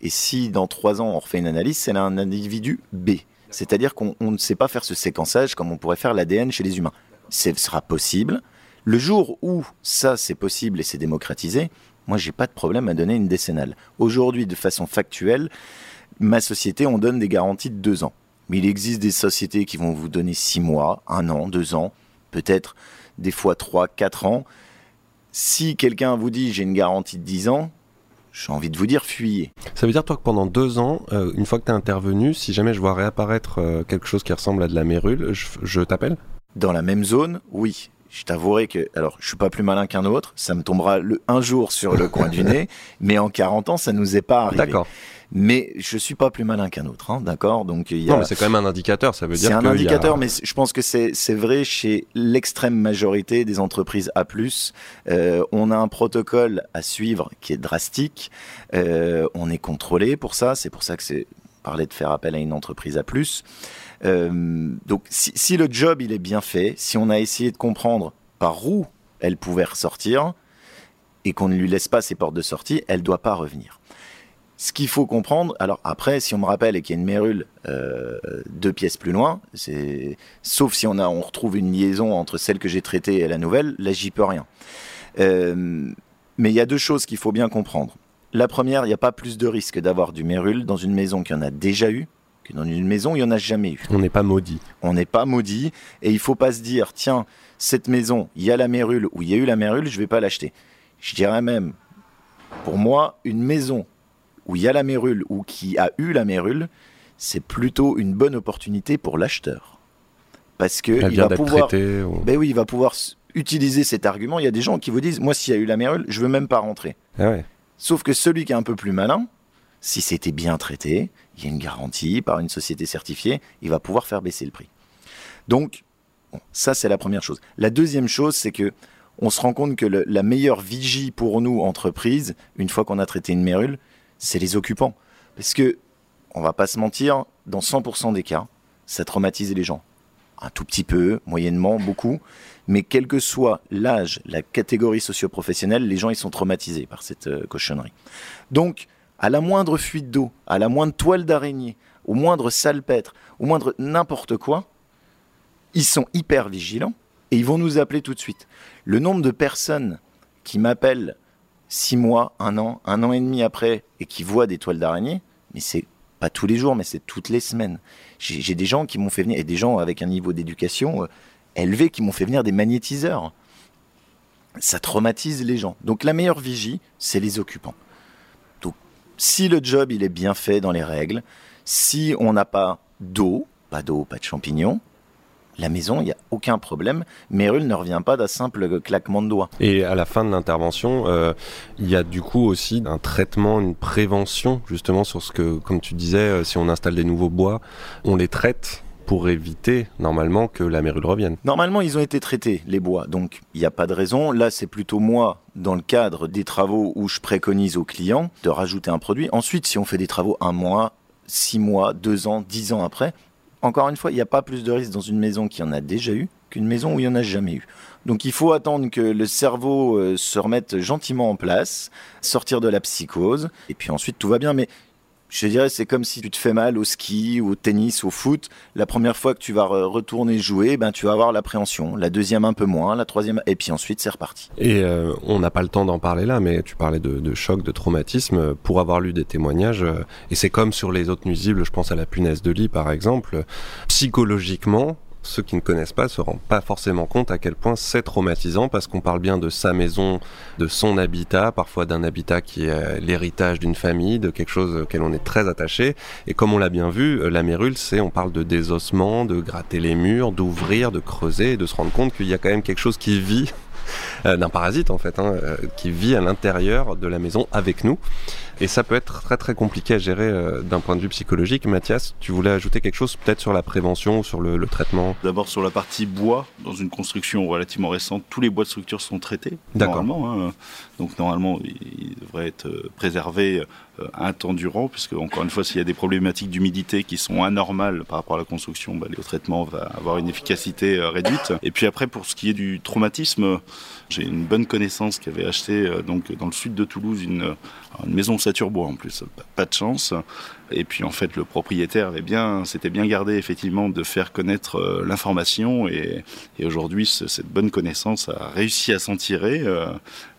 et si dans trois ans on refait une analyse, c'est un individu B. C'est-à-dire qu'on ne sait pas faire ce séquençage comme on pourrait faire l'ADN chez les humains. Ce sera possible, le jour où ça c'est possible et c'est démocratisé, moi j'ai pas de problème à donner une décennale. Aujourd'hui, de façon factuelle, ma société, on donne des garanties de deux ans. Mais il existe des sociétés qui vont vous donner six mois, un an, deux ans, peut-être des fois trois, quatre ans. Si quelqu'un vous dit j'ai une garantie de dix ans, j'ai envie de vous dire fuyez. Ça veut dire toi que pendant deux ans, euh, une fois que tu es intervenu, si jamais je vois réapparaître euh, quelque chose qui ressemble à de la mérule, je t'appelle? Dans la même zone, oui je t'avouerai que, alors, je suis pas plus malin qu'un autre, ça me tombera le, un jour sur le coin du nez, [LAUGHS] mais en 40 ans, ça nous est pas arrivé. D'accord. Mais je suis pas plus malin qu'un autre, hein, d'accord? Donc il y a... Non, mais c'est quand même un indicateur, ça veut dire. C'est un indicateur, mais je pense que c'est vrai chez l'extrême majorité des entreprises A+. Euh, on a un protocole à suivre qui est drastique. Euh, on est contrôlé pour ça. C'est pour ça que c'est parler de faire appel à une entreprise A+. Euh, donc si, le job il est bien fait, si on a essayé de comprendre par où elle pouvait ressortir et qu'on ne lui laisse pas ses portes de sortie, elle doit pas revenir. Ce qu'il faut comprendre, alors après, si on me rappelle et qu'il y a une mérule euh, deux pièces plus loin, c'est sauf si on a, on retrouve une liaison entre celle que j'ai traitée et la nouvelle, là j'y peux rien. Euh, mais il y a deux choses qu'il faut bien comprendre. La première, il n'y a pas plus de risque d'avoir du mérule dans une maison qui en a déjà eu dans une maison, il n'y en a jamais eu. On n'est pas maudit. On n'est pas maudit. Et il ne faut pas se dire, tiens, cette maison, il y a la mérule ou il y a eu la mérule, je ne vais pas l'acheter. Je dirais même, pour moi, une maison où il y a la mérule ou qui a eu la mérule, c'est plutôt une bonne opportunité pour l'acheteur. Parce que il va pouvoir, ben oui, il va pouvoir utiliser cet argument. Il y a des gens qui vous disent, moi, s'il y a eu la mérule, je veux même pas rentrer. Ah Sauf que celui qui est un peu plus malin, si c'était bien traité, il y a une garantie par une société certifiée, il va pouvoir faire baisser le prix. Donc, ça c'est la première chose. La deuxième chose, c'est que on se rend compte que la meilleure vigie pour nous, entreprises, une fois qu'on a traité une mérule, c'est les occupants. Parce que, on va pas se mentir, dans 100% des cas, ça traumatise les gens. un tout petit peu, moyennement, beaucoup. Mais quel que soit l'âge, la catégorie socio-professionnelle, les gens ils sont traumatisés par cette euh, cochonnerie. Donc, à la moindre fuite d'eau, à la moindre toile d'araignée, au moindre salpêtre, au moindre n'importe quoi, ils sont hyper vigilants et ils vont nous appeler tout de suite. Le nombre de personnes qui m'appellent six mois, un an, un an et demi après et qui voient des toiles d'araignée, mais c'est pas tous les jours, mais c'est toutes les semaines. J'ai des gens qui m'ont fait venir, et des gens avec un niveau d'éducation euh, élevé qui m'ont fait venir des magnétiseurs. Ça traumatise les gens. Donc la meilleure vigie, c'est les occupants. Si le job il est bien fait dans les règles, si on n'a pas d'eau, pas d'eau, pas de champignons, la maison, il n'y a aucun problème. Mérule ne revient pas d'un simple claquement de doigts. Et à la fin de l'intervention, euh, il y a du coup aussi un traitement, une prévention, justement, sur ce que, comme tu disais, euh, si on installe des nouveaux bois, on les traite pour éviter normalement que la mérule revienne. Normalement, ils ont été traités, les bois, donc il n'y a pas de raison. Là, c'est plutôt moi, dans le cadre des travaux où je préconise aux clients de rajouter un produit. Ensuite, si on fait des travaux un mois, six mois, deux ans, dix ans après, encore une fois, il n'y a pas plus de risque dans une maison qui en a déjà eu qu'une maison où il n'y en a jamais eu. Donc il faut attendre que le cerveau euh, se remette gentiment en place, sortir de la psychose, et puis ensuite tout va bien. Mais je dirais, c'est comme si tu te fais mal au ski, au tennis, au foot. La première fois que tu vas retourner jouer, ben, tu vas avoir l'appréhension. La deuxième, un peu moins. La troisième, et puis ensuite, c'est reparti. Et euh, on n'a pas le temps d'en parler là, mais tu parlais de, de, choc, de traumatisme. Pour avoir lu des témoignages, euh, et c'est comme sur les autres nuisibles, je pense à la punaise de lit, par exemple, psychologiquement, ceux qui ne connaissent pas se rendent pas forcément compte à quel point c'est traumatisant parce qu'on parle bien de sa maison, de son habitat, parfois d'un habitat qui est l'héritage d'une famille, de quelque chose auquel on est très attaché. Et comme on l'a bien vu, euh, la mérule, c'est on parle de désossement, de gratter les murs, d'ouvrir, de creuser, et de se rendre compte qu'il y a quand même quelque chose qui vit euh, d'un parasite en fait, hein, euh, qui vit à l'intérieur de la maison avec nous. Et ça peut être très très compliqué à gérer euh, d'un point de vue psychologique. Mathias, tu voulais ajouter quelque chose peut-être sur la prévention, sur le, le traitement D'abord sur la partie bois, dans une construction relativement récente, tous les bois de structure sont traités. Normalement, hein. donc normalement ils devraient être préservés un temps durant, puisque encore une fois, s'il y a des problématiques d'humidité qui sont anormales par rapport à la construction, bah, le traitement va avoir une efficacité réduite. Et puis après, pour ce qui est du traumatisme, j'ai une bonne connaissance qui avait acheté euh, donc dans le sud de Toulouse une, une maison Saturbois en plus, pas de chance. Et puis en fait le propriétaire avait bien, s'était bien gardé effectivement de faire connaître euh, l'information et, aujourd'hui cette bonne connaissance a réussi à s'en tirer euh,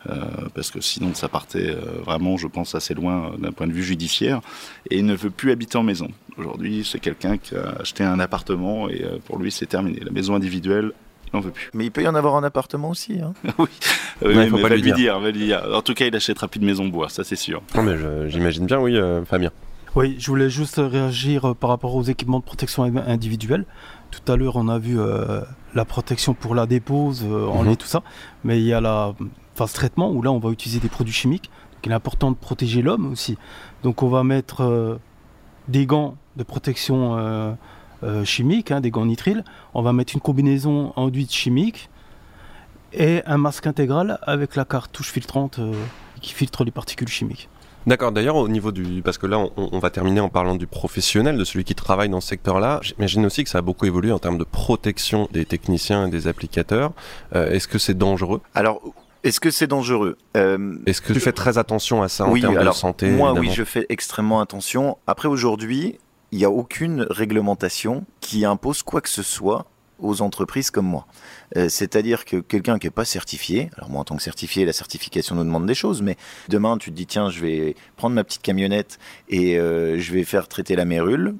euh, parce que sinon ça partait euh, vraiment, je pense, assez loin d'un point de vue judiciaire et il ne veut plus habiter en maison. Aujourd'hui c'est quelqu'un qui a acheté un appartement et pour lui c'est terminé. La maison individuelle il veut plus. Mais il peut y en avoir en appartement aussi. Hein. [LAUGHS] oui, oui mais, faut pas lui dire. dire. En tout cas, il achètera plus de maison bois, ça c'est sûr. Non, mais j'imagine bien, oui, euh, Fabien. Oui, je voulais juste réagir euh, par rapport aux équipements de protection individuelle. Tout à l'heure, on a vu euh, la protection pour la dépose, euh, en Mhm. lait, tout ça. Mais il y a la phase traitement où là, on va utiliser des produits chimiques. Donc, il est important de protéger l'homme aussi. Donc, on va mettre euh, des gants de protection euh, euh, chimique, hein, des gants nitriles. On va mettre une combinaison enduite chimique et un masque intégral avec la cartouche filtrante euh, qui filtre les particules chimiques. D'accord, d'ailleurs au niveau du... Parce que là on, on va terminer en parlant du professionnel, de celui qui travaille dans ce secteur-là. J'imagine aussi que ça a beaucoup évolué en termes de protection des techniciens et des applicateurs. Euh, Est-ce que c'est dangereux? Alors, est-ce que c'est dangereux? Euh, Est-ce que tu fais très attention à ça en oui, termes alors, de santé Moi, évidemment? oui, je fais extrêmement attention. Après, aujourd'hui, il n'y a aucune réglementation qui impose quoi que ce soit aux entreprises comme moi. Euh, C'est-à-dire que quelqu'un qui n'est pas certifié, alors moi en tant que certifié, la certification nous demande des choses, mais demain tu te dis tiens, je vais prendre ma petite camionnette et euh, je vais faire traiter la mérule.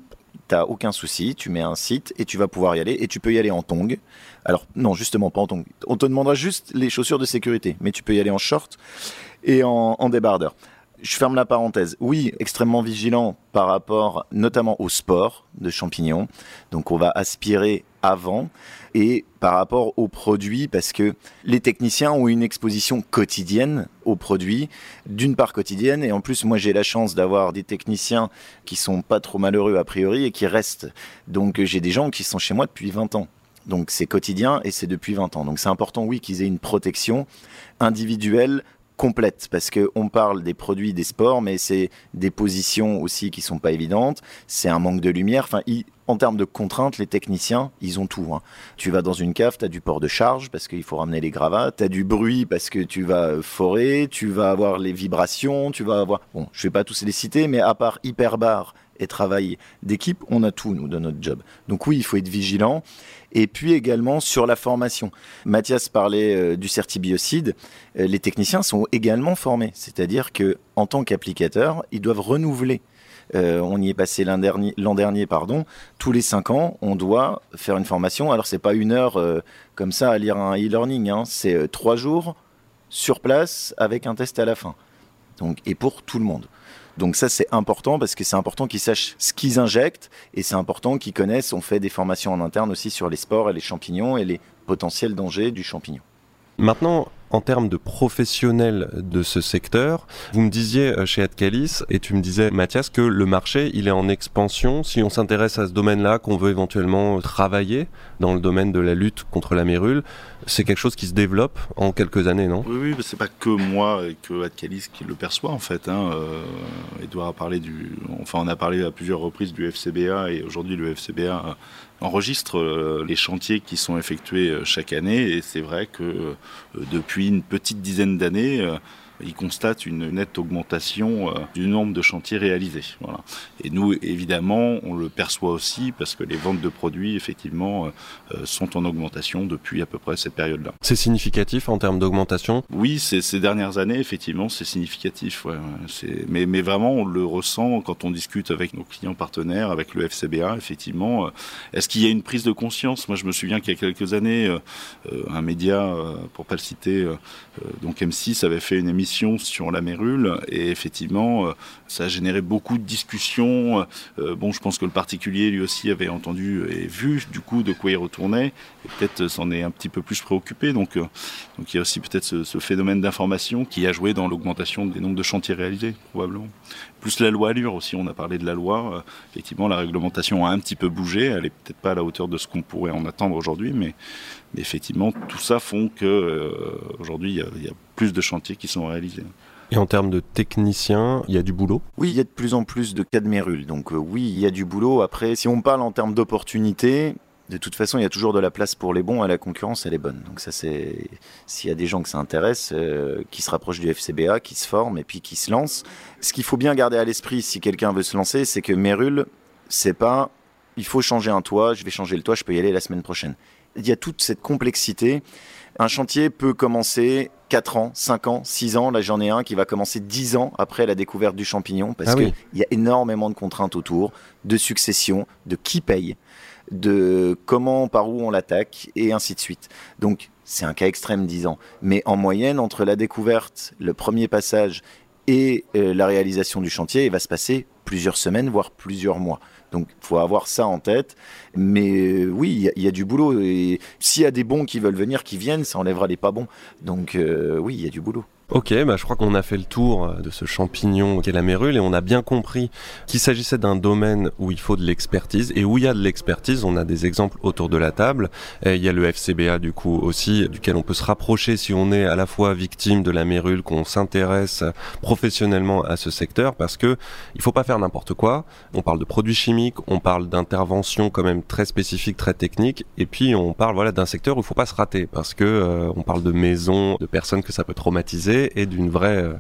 T'as aucun souci, tu mets un site et tu vas pouvoir y aller et tu peux y aller en tong. Alors non, justement pas en tong. On te demandera juste les chaussures de sécurité, mais tu peux y aller en short et en, en débardeur. Je ferme la parenthèse. Oui, extrêmement vigilant par rapport notamment au sport de champignons. Donc on va aspirer avant et par rapport aux produits parce que les techniciens ont une exposition quotidienne aux produits, d'une part quotidienne et en plus moi j'ai la chance d'avoir des techniciens qui sont pas trop malheureux a priori et qui restent. Donc j'ai des gens qui sont chez moi depuis 20 ans. Donc c'est quotidien et c'est depuis 20 ans. Donc c'est important oui qu'ils aient une protection individuelle complète parce que on parle des produits des sports, mais c'est des positions aussi qui sont pas évidentes. C'est un manque de lumière. Enfin, en termes de contraintes, les techniciens, ils ont tout. hein. Tu vas dans une cave, tu as du port de charge parce qu'il faut ramener les gravats, tu as du bruit parce que tu vas euh, forer, tu vas avoir les vibrations, tu vas avoir... Bon, je vais pas tous les citer, mais à part Hyperbar et travail d'équipe, on a tout, nous, dans notre job. Donc oui, il faut être vigilant. Et puis également sur la formation. Mathias parlait euh, du certibiocide. Euh, les techniciens sont également formés. C'est-à-dire que en tant qu'applicateurs, ils doivent renouveler. Euh, on y est passé l'an dernier, dernier, pardon. Tous les cinq ans, on doit faire une formation. Alors c'est pas une heure euh, comme ça à lire un e-learning. hein. C'est trois jours sur place avec un test à la fin. Donc et pour tout le monde. Donc ça c'est important parce que c'est important qu'ils sachent ce qu'ils injectent et c'est important qu'ils connaissent. On fait des formations en interne aussi sur les sports et les champignons et les potentiels dangers du champignon. Maintenant, en termes de professionnels de ce secteur, vous me disiez euh, chez Adcalis, et tu me disais, Mathias, que le marché, il est en expansion. Si on s'intéresse à ce domaine-là, qu'on veut éventuellement travailler dans le domaine de la lutte contre la mérule, c'est quelque chose qui se développe en quelques années, non? Oui, oui, c'est pas que moi et que Adcalis qui le perçoit en fait. Hein. Euh, Edouard a parlé du, enfin on a parlé à plusieurs reprises du FCBA et aujourd'hui le FCBA euh, enregistre euh, les chantiers qui sont effectués euh, chaque année et c'est vrai que euh, depuis une petite dizaine d'années. Euh, il constate une nette augmentation euh, du nombre de chantiers réalisés. Voilà. Et nous, évidemment, on le perçoit aussi parce que les ventes de produits, effectivement, euh, euh, sont en augmentation depuis à peu près cette période-là. C'est significatif en termes d'augmentation? Oui, ces dernières années, effectivement, c'est significatif. ouais, mais, mais vraiment, on le ressent quand on discute avec nos clients partenaires, avec le FCBA, effectivement. Est-ce qu'il y a une prise de conscience? Moi, je me souviens qu'il y a quelques années, un média, pour pas le citer, donc M6 avait fait une émission sur la mérule et effectivement, euh, ça a généré beaucoup de discussions. Euh, bon, je pense que le particulier, lui aussi, avait entendu et vu du coup de quoi il retournait et peut-être euh, s'en est un petit peu plus préoccupé. Donc, il y a aussi peut-être ce, ce phénomène d'information qui a joué dans l'augmentation des nombres de chantiers réalisés, probablement. Plus la loi Allure aussi, on a parlé de la loi. Euh, effectivement, la réglementation a un petit peu bougé. Elle est peut-être pas à la hauteur de ce qu'on pourrait en attendre aujourd'hui, mais, mais effectivement, tout ça font que euh, aujourd'hui, il y a- il y, a plus de chantiers qui sont réalisés. Et en termes de techniciens, il y a du boulot? Oui, il y a de plus en plus de cas de mérule. Donc euh, oui, il y a du boulot. Après, si on parle en termes d'opportunités, de toute façon, il y a toujours de la place pour les bons et la concurrence, elle est bonne. Donc ça, c'est s'il y a des gens que ça intéresse, euh, qui se rapprochent du FCBA, qui se forment et puis qui se lancent. Ce qu'il faut bien garder à l'esprit si quelqu'un veut se lancer, c'est que mérule, c'est pas il faut changer un toit, je vais changer le toit, je peux y aller la semaine prochaine. Il y a toute cette complexité. Un chantier peut commencer 4 ans, 5 ans, 6 ans. Là, j'en ai un qui va commencer 10 ans après la découverte du champignon parce Ah qu'il oui. y a énormément de contraintes autour, de succession, de qui paye, de comment, par où on l'attaque et ainsi de suite. Donc, c'est un cas extrême 10 ans. Mais en moyenne, entre la découverte, le premier passage et euh, la réalisation du chantier, il va se passer plusieurs semaines, voire plusieurs mois. Donc, il faut avoir ça en tête. Mais euh, oui, il y a- il y, a du boulot. Et s'il y a des bons qui veulent venir, qui viennent, ça enlèvera les pas bons. Donc, euh, oui, il y a du boulot. Ok, bah je crois qu'on a fait le tour euh, de ce champignon qu'est la mérule et on a bien compris qu'il s'agissait d'un domaine où il faut de l'expertise et où il y a de l'expertise. On a des exemples autour de la table. Il y a le FCBA du coup aussi, duquel on peut se rapprocher si on est à la fois victime de la mérule, qu'on s'intéresse professionnellement à ce secteur, parce que il faut pas faire n'importe quoi. On parle de produits chimiques, on parle d'interventions quand même très spécifiques, très techniques, et puis on parle voilà d'un secteur où il faut pas se rater, parce que euh, on parle de maisons, de personnes que ça peut traumatiser et d'une vraie euh,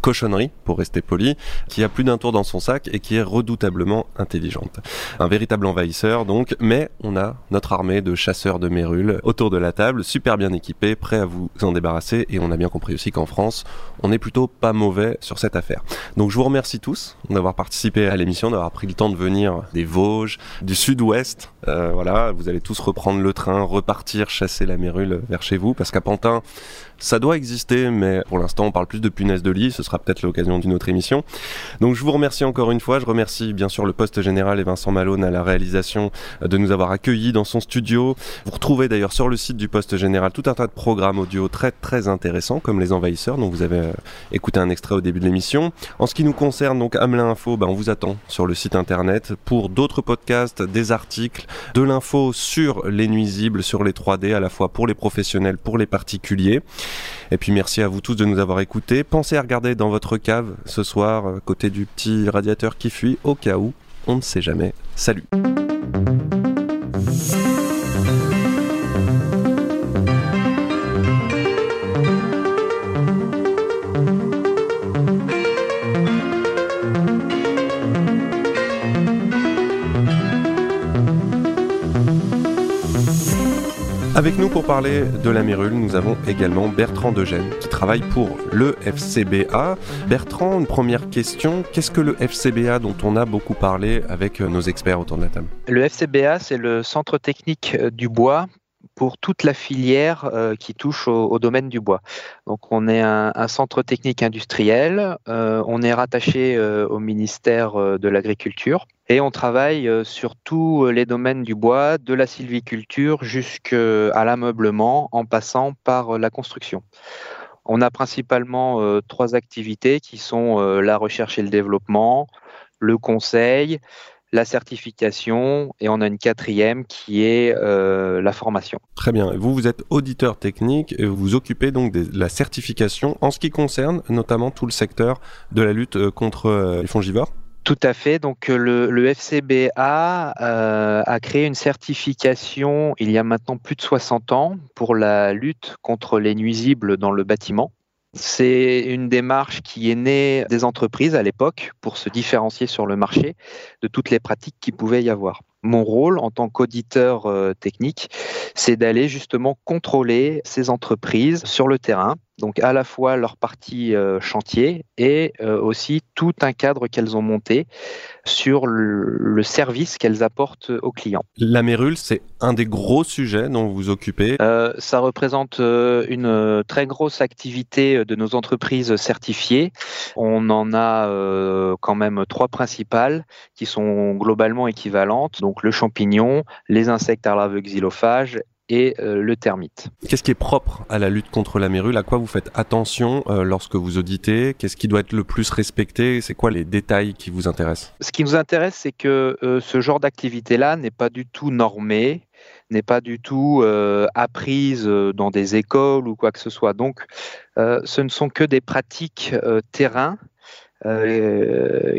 cochonnerie, pour rester poli, qui a plus d'un tour dans son sac et qui est redoutablement intelligente. Un véritable envahisseur donc, mais on a notre armée de chasseurs de mérules autour de la table, super bien équipés, prêts à vous en débarrasser et on a bien compris aussi qu'en France, on est plutôt pas mauvais sur cette affaire. Donc je vous remercie tous d'avoir participé à l'émission, d'avoir pris le temps de venir des Vosges, du sud-ouest. Euh, voilà, vous allez tous reprendre le train, repartir chasser la mérule vers chez vous, parce qu'à Pantin, ça doit exister, mais pour l'instant, on parle plus de punaises de lit. Ce sera peut-être l'occasion d'une autre émission. Donc, je vous remercie encore une fois. Je remercie bien sûr le poste général et Vincent Malone à la réalisation euh, de nous avoir accueillis dans son studio. Vous retrouvez d'ailleurs sur le site du poste général tout un tas de programmes audio très très intéressants, comme les envahisseurs, dont vous avez euh, écouté un extrait au début de l'émission. En ce qui nous concerne, donc Hamelin Info, ben, on vous attend sur le site internet pour d'autres podcasts, des articles, de l'info sur les nuisibles, sur les 3D, à la fois pour les professionnels, pour les particuliers. Et puis merci à vous tous de nous avoir écoutés. Pensez à regarder dans votre cave ce soir, euh, côté du petit radiateur qui fuit, au cas où, on ne sait jamais. Salut Avec nous pour parler de la Mérule, nous avons également Bertrand Degène qui travaille pour le FCBA. Bertrand, une première question, qu'est-ce que le FCBA dont on a beaucoup parlé avec nos experts autour de la table? Le FCBA, c'est le centre technique euh, du bois pour toute la filière euh, qui touche au, domaine du bois. Donc on est un, centre technique industriel, euh, on est rattaché au ministère de l'Agriculture et on travaille euh, sur tous les domaines du bois, de la sylviculture jusqu'à l'ameublement, en passant par euh, la construction. On a principalement euh, trois activités qui sont la recherche et le développement, le conseil, la certification et on a une quatrième qui est la formation. Très bien. Vous, vous êtes auditeur technique et vous vous occupez donc de la certification en ce qui concerne notamment tout le secteur de la lutte contre les fongivores tout à fait. Donc euh, le, FCBA euh, a créé une certification il y a maintenant plus de 60 ans pour la lutte contre les nuisibles dans le bâtiment. C'est une démarche qui est née des entreprises à l'époque pour se différencier sur le marché de toutes les pratiques qui pouvaient y avoir. Mon rôle en tant qu'auditeur euh, technique, c'est d'aller justement contrôler ces entreprises sur le terrain donc à la fois leur partie euh, chantier et euh, aussi tout un cadre qu'elles ont monté sur le, service qu'elles apportent aux clients. La mérule, c'est un des gros sujets dont vous vous occupez? Euh, ça représente une très grosse activité de nos entreprises certifiées. On en a quand même trois principales qui sont globalement équivalentes. Donc le champignon, les insectes à larves xylophages et euh, le termite. Qu'est-ce qui est propre à la lutte contre la mérule? À quoi vous faites attention euh, lorsque vous auditez? Qu'est-ce qui doit être le plus respecté? C'est quoi les détails qui vous intéressent? Ce qui nous intéresse, c'est que euh, ce genre d'activité-là n'est pas du tout normé, n'est pas du tout apprise dans des écoles ou quoi que ce soit. Donc, ce ne sont que des pratiques terrain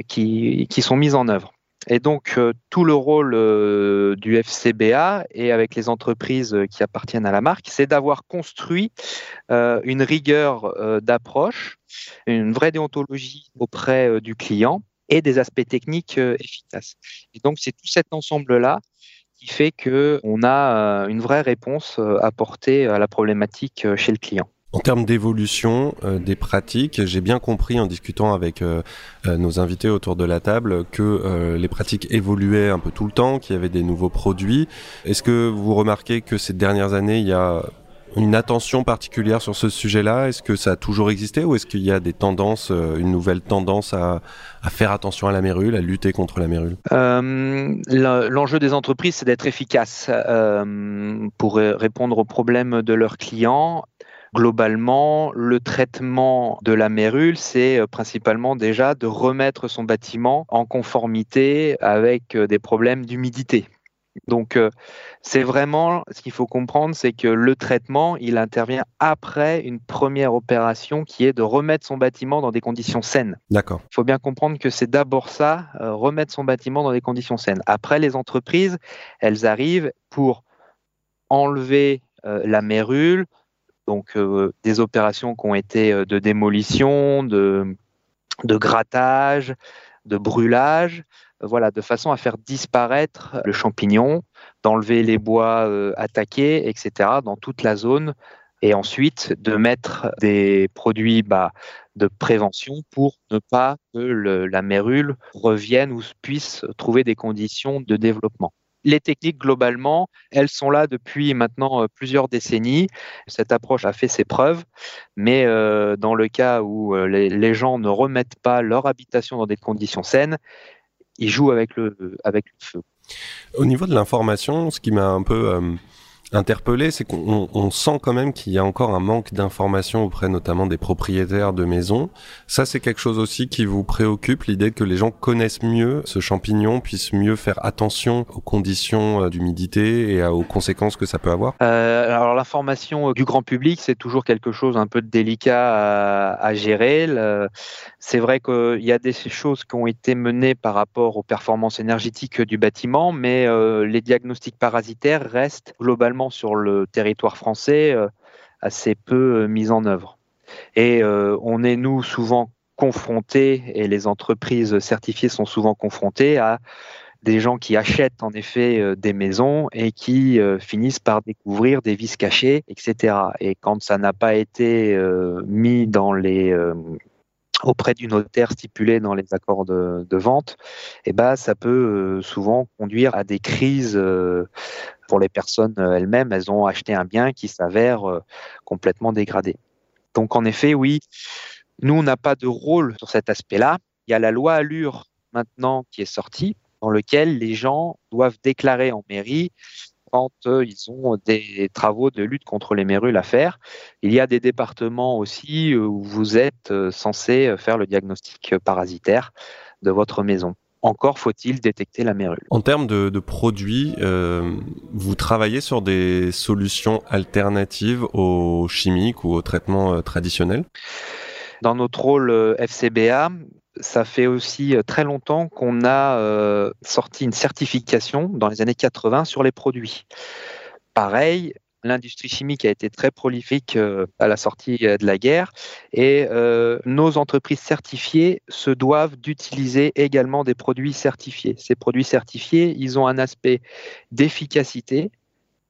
qui, qui sont mises en œuvre. Et donc, euh, tout le rôle euh, du FCBA et avec les entreprises euh, qui appartiennent à la marque, c'est d'avoir construit une rigueur d'approche, une vraie déontologie auprès du client et des aspects techniques efficaces. Et donc, c'est tout cet ensemble-là qui fait qu'on a une vraie réponse apportée à la problématique chez le client. En termes d'évolution euh, des pratiques, j'ai bien compris en discutant avec euh, euh, nos invités autour de la table que les pratiques évoluaient un peu tout le temps, qu'il y avait des nouveaux produits. Est-ce que vous remarquez que ces dernières années, il y a une attention particulière sur ce sujet-là? Est-ce que ça a toujours existé ou est-ce qu'il y a des tendances, une nouvelle tendance à, faire attention à la mérule, à lutter contre la mérule? L'enjeu des entreprises, c'est d'être efficace pour répondre aux problèmes de leurs clients Globalement, le traitement de la mérule, c'est euh, principalement déjà de remettre son bâtiment en conformité avec euh, des problèmes d'humidité. Donc, euh, c'est vraiment ce qu'il faut comprendre, c'est que le traitement, il intervient après une première opération qui est de remettre son bâtiment dans des conditions saines. D'accord. Il faut bien comprendre que c'est d'abord ça, remettre son bâtiment dans des conditions saines. Après, les entreprises, elles arrivent pour enlever la mérule, donc euh, des opérations qui ont été euh, de démolition, de, grattage, de brûlage, euh, voilà, de façon à faire disparaître le champignon, d'enlever les bois attaqués, etc., dans toute la zone, et ensuite de mettre des produits bah, de prévention pour ne pas que la mérule revienne ou puisse trouver des conditions de développement les techniques, globalement, elles sont là depuis maintenant euh, plusieurs décennies. Cette approche a fait ses preuves, mais euh, dans le cas où euh, les, gens ne remettent pas leur habitation dans des conditions saines, ils jouent avec le, avec le feu. Au niveau de l'information, ce qui m'a un peu interpellé, c'est qu'on on sent quand même qu'il y a encore un manque d'informations auprès notamment des propriétaires de maisons. Ça, c'est quelque chose aussi qui vous préoccupe, l'idée que les gens connaissent mieux ce champignon, puissent mieux faire attention aux conditions euh, d'humidité et aux conséquences que ça peut avoir? Euh, alors l'information euh, du grand public, c'est toujours quelque chose un peu délicat à, gérer. C'est vrai qu'il y a des choses qui ont été menées par rapport aux performances énergétiques du bâtiment, mais les diagnostics parasitaires restent globalement sur le territoire français euh, assez peu euh, mis en œuvre. Et euh, on est, nous, souvent confrontés, et les entreprises certifiées sont souvent confrontées à des gens qui achètent en effet des maisons et qui finissent par découvrir des vis cachées, etc. Et quand ça n'a pas été mis dans les auprès du notaire stipulé dans les accords de, vente, eh ben, ça peut euh, souvent conduire à des crises euh, pour les personnes euh, elles-mêmes. Elles ont acheté un bien qui s'avère complètement dégradé. Donc en effet, oui, nous, on n'a pas de rôle sur cet aspect-là. Il y a la loi Allure maintenant qui est sortie, dans lequel les gens doivent déclarer en mairie quand euh, ils ont des travaux de lutte contre les mérules à faire. Il y a des départements aussi euh, où vous êtes euh, censé faire le diagnostic parasitaire de votre maison. Encore faut-il détecter la mérule. En termes de, de produits, euh, vous travaillez sur des solutions alternatives aux chimiques ou aux traitements traditionnels? Dans notre rôle FCBA, ça fait aussi euh, très longtemps qu'on a euh, sorti une certification dans les années 80 sur les produits. Pareil, l'industrie chimique a été très prolifique euh, à la sortie de la guerre et nos entreprises certifiées se doivent d'utiliser également des produits certifiés. Ces produits certifiés, ils ont un aspect d'efficacité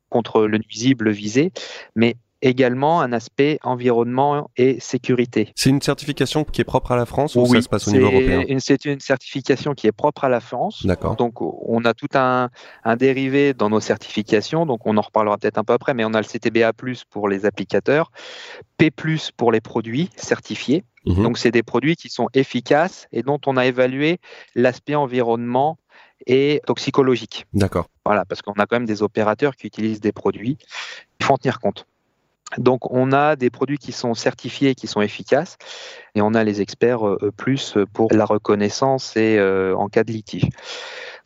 contre le nuisible visé, mais également un aspect environnement et sécurité. C'est une certification qui est propre à la France ou ça se passe au niveau européen? C'est une certification qui est propre à la France. D'accord. Donc, on a tout un, un dérivé dans nos certifications. Donc, on en reparlera peut-être un peu après, mais on a le CTBA pour les applicateurs, P pour les produits certifiés. Mhm. Donc, c'est des produits qui sont efficaces et dont on a évalué l'aspect environnement et toxicologique. D'accord. Voilà, parce qu'on a quand même des opérateurs qui utilisent des produits. Il faut en tenir compte. Donc, on a des produits qui sont certifiés, qui sont efficaces, et on a les experts euh, plus pour la reconnaissance et euh, en cas de litige.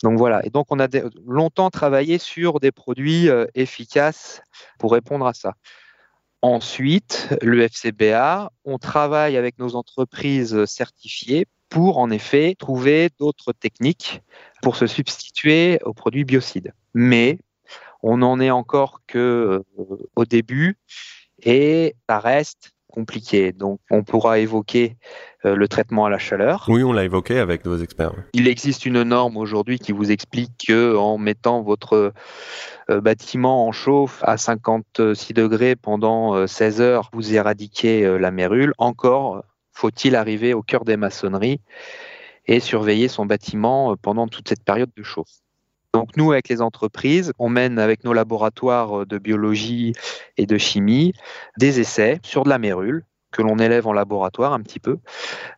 Donc voilà. Et donc, on a longtemps travaillé sur des produits euh, efficaces pour répondre à ça. Ensuite, le FCBA, on travaille avec nos entreprises certifiées pour en effet trouver d'autres techniques pour se substituer aux produits biocides. Mais on n'en est encore que euh, au début et ça reste compliqué. Donc on pourra évoquer euh, le traitement à la chaleur. Oui, on l'a évoqué avec nos experts. Il existe une norme aujourd'hui qui vous explique que en mettant votre euh, bâtiment en chauffe à 56 degrés pendant euh, 16 heures, vous éradiquez euh, la mérule. Encore faut-il arriver au cœur des maçonneries et surveiller son bâtiment euh, pendant toute cette période de chauffe. Donc nous, avec les entreprises, on mène avec nos laboratoires euh, de biologie et de chimie des essais sur de la mérule que l'on élève en laboratoire un petit peu.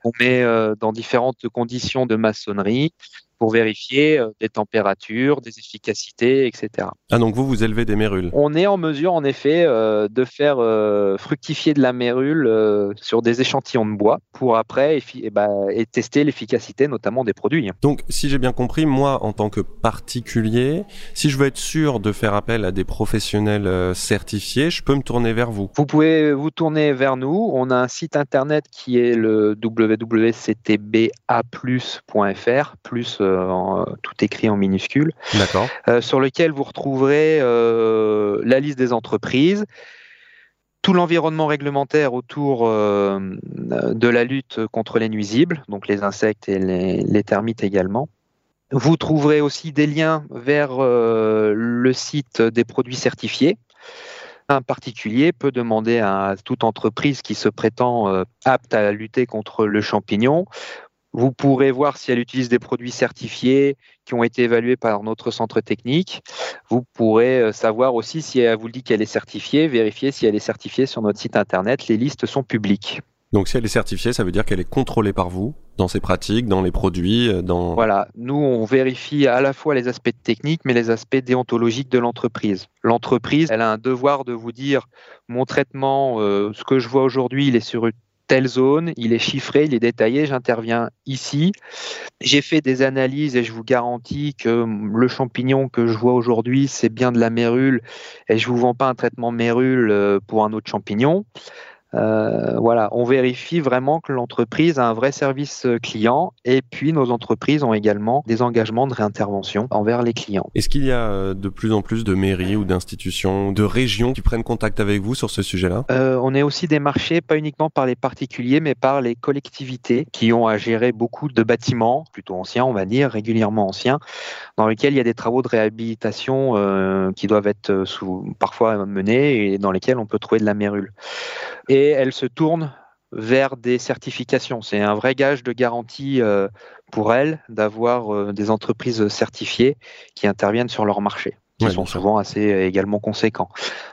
On met euh, dans différentes conditions de maçonnerie pour vérifier euh, des températures, des efficacités, etc. Ah, donc vous, vous élevez des mérules On est en mesure, en effet, euh, de faire euh, fructifier de la mérule euh, sur des échantillons de bois pour après eh ben, et tester l'efficacité, notamment des produits. Donc, si j'ai bien compris, moi, en tant que particulier, si je veux être sûr de faire appel à des professionnels certifiés, je peux me tourner vers vous. Vous pouvez vous tourner vers nous. On a un site internet qui est le www.ctba+.fr, plus en- tout écrit en minuscules, D'accord. euh, sur lequel vous retrouverez euh, la liste des entreprises, tout l'environnement réglementaire autour euh, de la lutte contre les nuisibles, donc les insectes et les, les termites également. Vous trouverez aussi des liens vers euh, le site des produits certifiés. Un particulier peut demander à toute entreprise qui se prétend euh, apte à lutter contre le champignon. Vous pourrez voir si elle utilise des produits certifiés qui ont été évalués par notre centre technique. Vous pourrez euh, savoir aussi si elle vous dit qu'elle est certifiée, vérifier si elle est certifiée sur notre site internet. Les listes sont publiques. Donc si elle est certifiée, ça veut dire qu'elle est contrôlée par vous dans ses pratiques, dans les produits, euh, dans... Voilà, nous on vérifie à la fois les aspects techniques mais les aspects déontologiques de l'entreprise. L'entreprise, elle a un devoir de vous dire mon traitement, euh, ce que je vois aujourd'hui, il est sur une telle zone, il est chiffré, il est détaillé, j'interviens ici. J'ai fait des analyses et je vous garantis que le champignon que je vois aujourd'hui, c'est bien de la mérule et je vous vends pas un traitement mérule euh, pour un autre champignon. Euh, voilà, on vérifie vraiment que l'entreprise a un vrai service euh, client et puis nos entreprises ont également des engagements de réintervention envers les clients. Est-ce qu'il y a euh, de plus en plus de mairies ou d'institutions, de régions qui prennent contact avec vous sur ce sujet-là? On est aussi démarché pas uniquement par les particuliers mais par les collectivités qui ont à gérer beaucoup de bâtiments, plutôt anciens on va dire, régulièrement anciens, dans lesquels il y a des travaux de réhabilitation qui doivent être sous, parfois menés et dans lesquels on peut trouver de la mérule. Et et elle se tourne vers des certifications. C'est un vrai gage de garantie euh, pour elle d'avoir euh, des entreprises certifiées qui interviennent sur leur marché qui sont souvent assez également conséquents.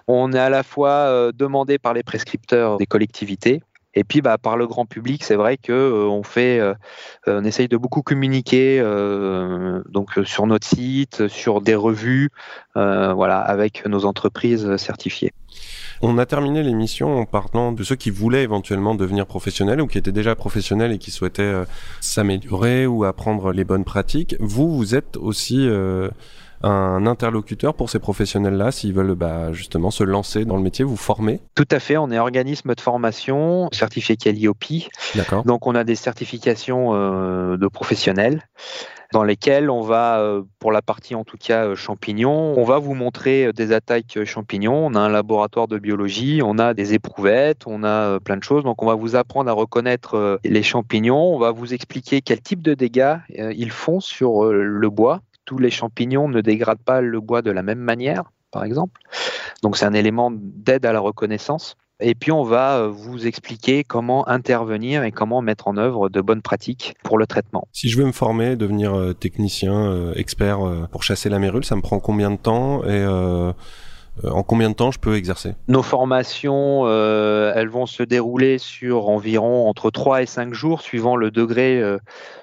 On est à la fois euh, demandé par les prescripteurs des collectivités et puis bah, par le grand public, c'est vrai que on fait, on essaye de beaucoup communiquer donc sur notre site, sur des revues, voilà, avec nos entreprises certifiées. On a terminé l'émission en parlant de ceux qui voulaient éventuellement devenir professionnels ou qui étaient déjà professionnels et qui souhaitaient euh, s'améliorer ou apprendre les bonnes pratiques. Vous, vous êtes aussi euh, un interlocuteur pour ces professionnels-là s'ils veulent bah, justement se lancer dans le métier, vous former Tout à fait, on est organisme de formation certifié Calliope. D'accord. Donc on a des certifications euh, de professionnels dans lesquels on va, euh, pour la partie en tout cas euh, champignons, on va vous montrer des attaques champignons. On a un laboratoire de biologie, on a des éprouvettes, on a plein de choses. Donc on va vous apprendre à reconnaître les champignons. On va vous expliquer quel type de dégâts ils font sur le bois. Tous les champignons ne dégradent pas le bois de la même manière, par exemple. Donc c'est un élément d'aide à la reconnaissance. Et puis on va euh, vous expliquer comment intervenir et comment mettre en œuvre de bonnes pratiques pour le traitement. Si je veux me former, devenir euh, technicien, euh, expert pour chasser la mérule, ça me prend combien de temps et en combien de temps je peux exercer? Nos formations, elles vont se dérouler sur environ entre 3 et 5 jours, suivant le degré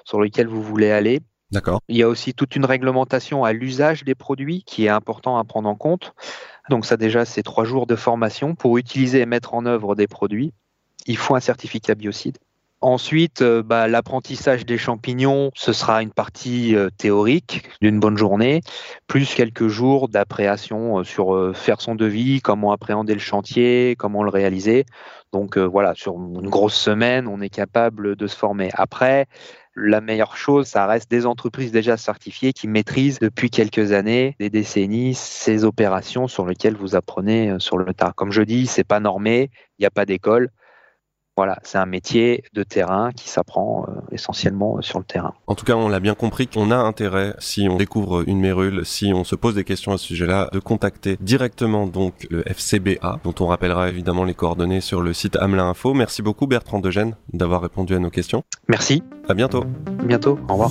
sur lequel vous voulez aller. Il y a aussi toute une réglementation à l'usage des produits qui est important à prendre en compte. Donc ça déjà, c'est trois jours de formation pour utiliser et mettre en œuvre des produits. Il faut un certificat biocide. Ensuite, euh, bah, l'apprentissage des champignons, ce sera une partie euh, théorique d'une bonne journée, plus quelques jours d'appréhension euh, sur faire son devis, comment appréhender le chantier, comment le réaliser. Donc voilà, sur une grosse semaine, on est capable de se former. Après, la meilleure chose, ça reste des entreprises déjà certifiées qui maîtrisent depuis quelques années, des décennies, ces opérations sur lesquelles vous apprenez euh, sur le tas. Comme je dis, c'est pas normé, il n'y a pas d'école. Voilà, c'est un métier de terrain qui s'apprend euh, essentiellement euh, sur le terrain. En tout cas, on l'a bien compris qu'on a intérêt, si on découvre une mérule, si on se pose des questions à ce sujet-là, de contacter directement donc le FCBA, dont on rappellera évidemment les coordonnées sur le site Amelin Info. Merci beaucoup Bertrand Degène d'avoir répondu à nos questions. Merci. À bientôt. bientôt. Au revoir.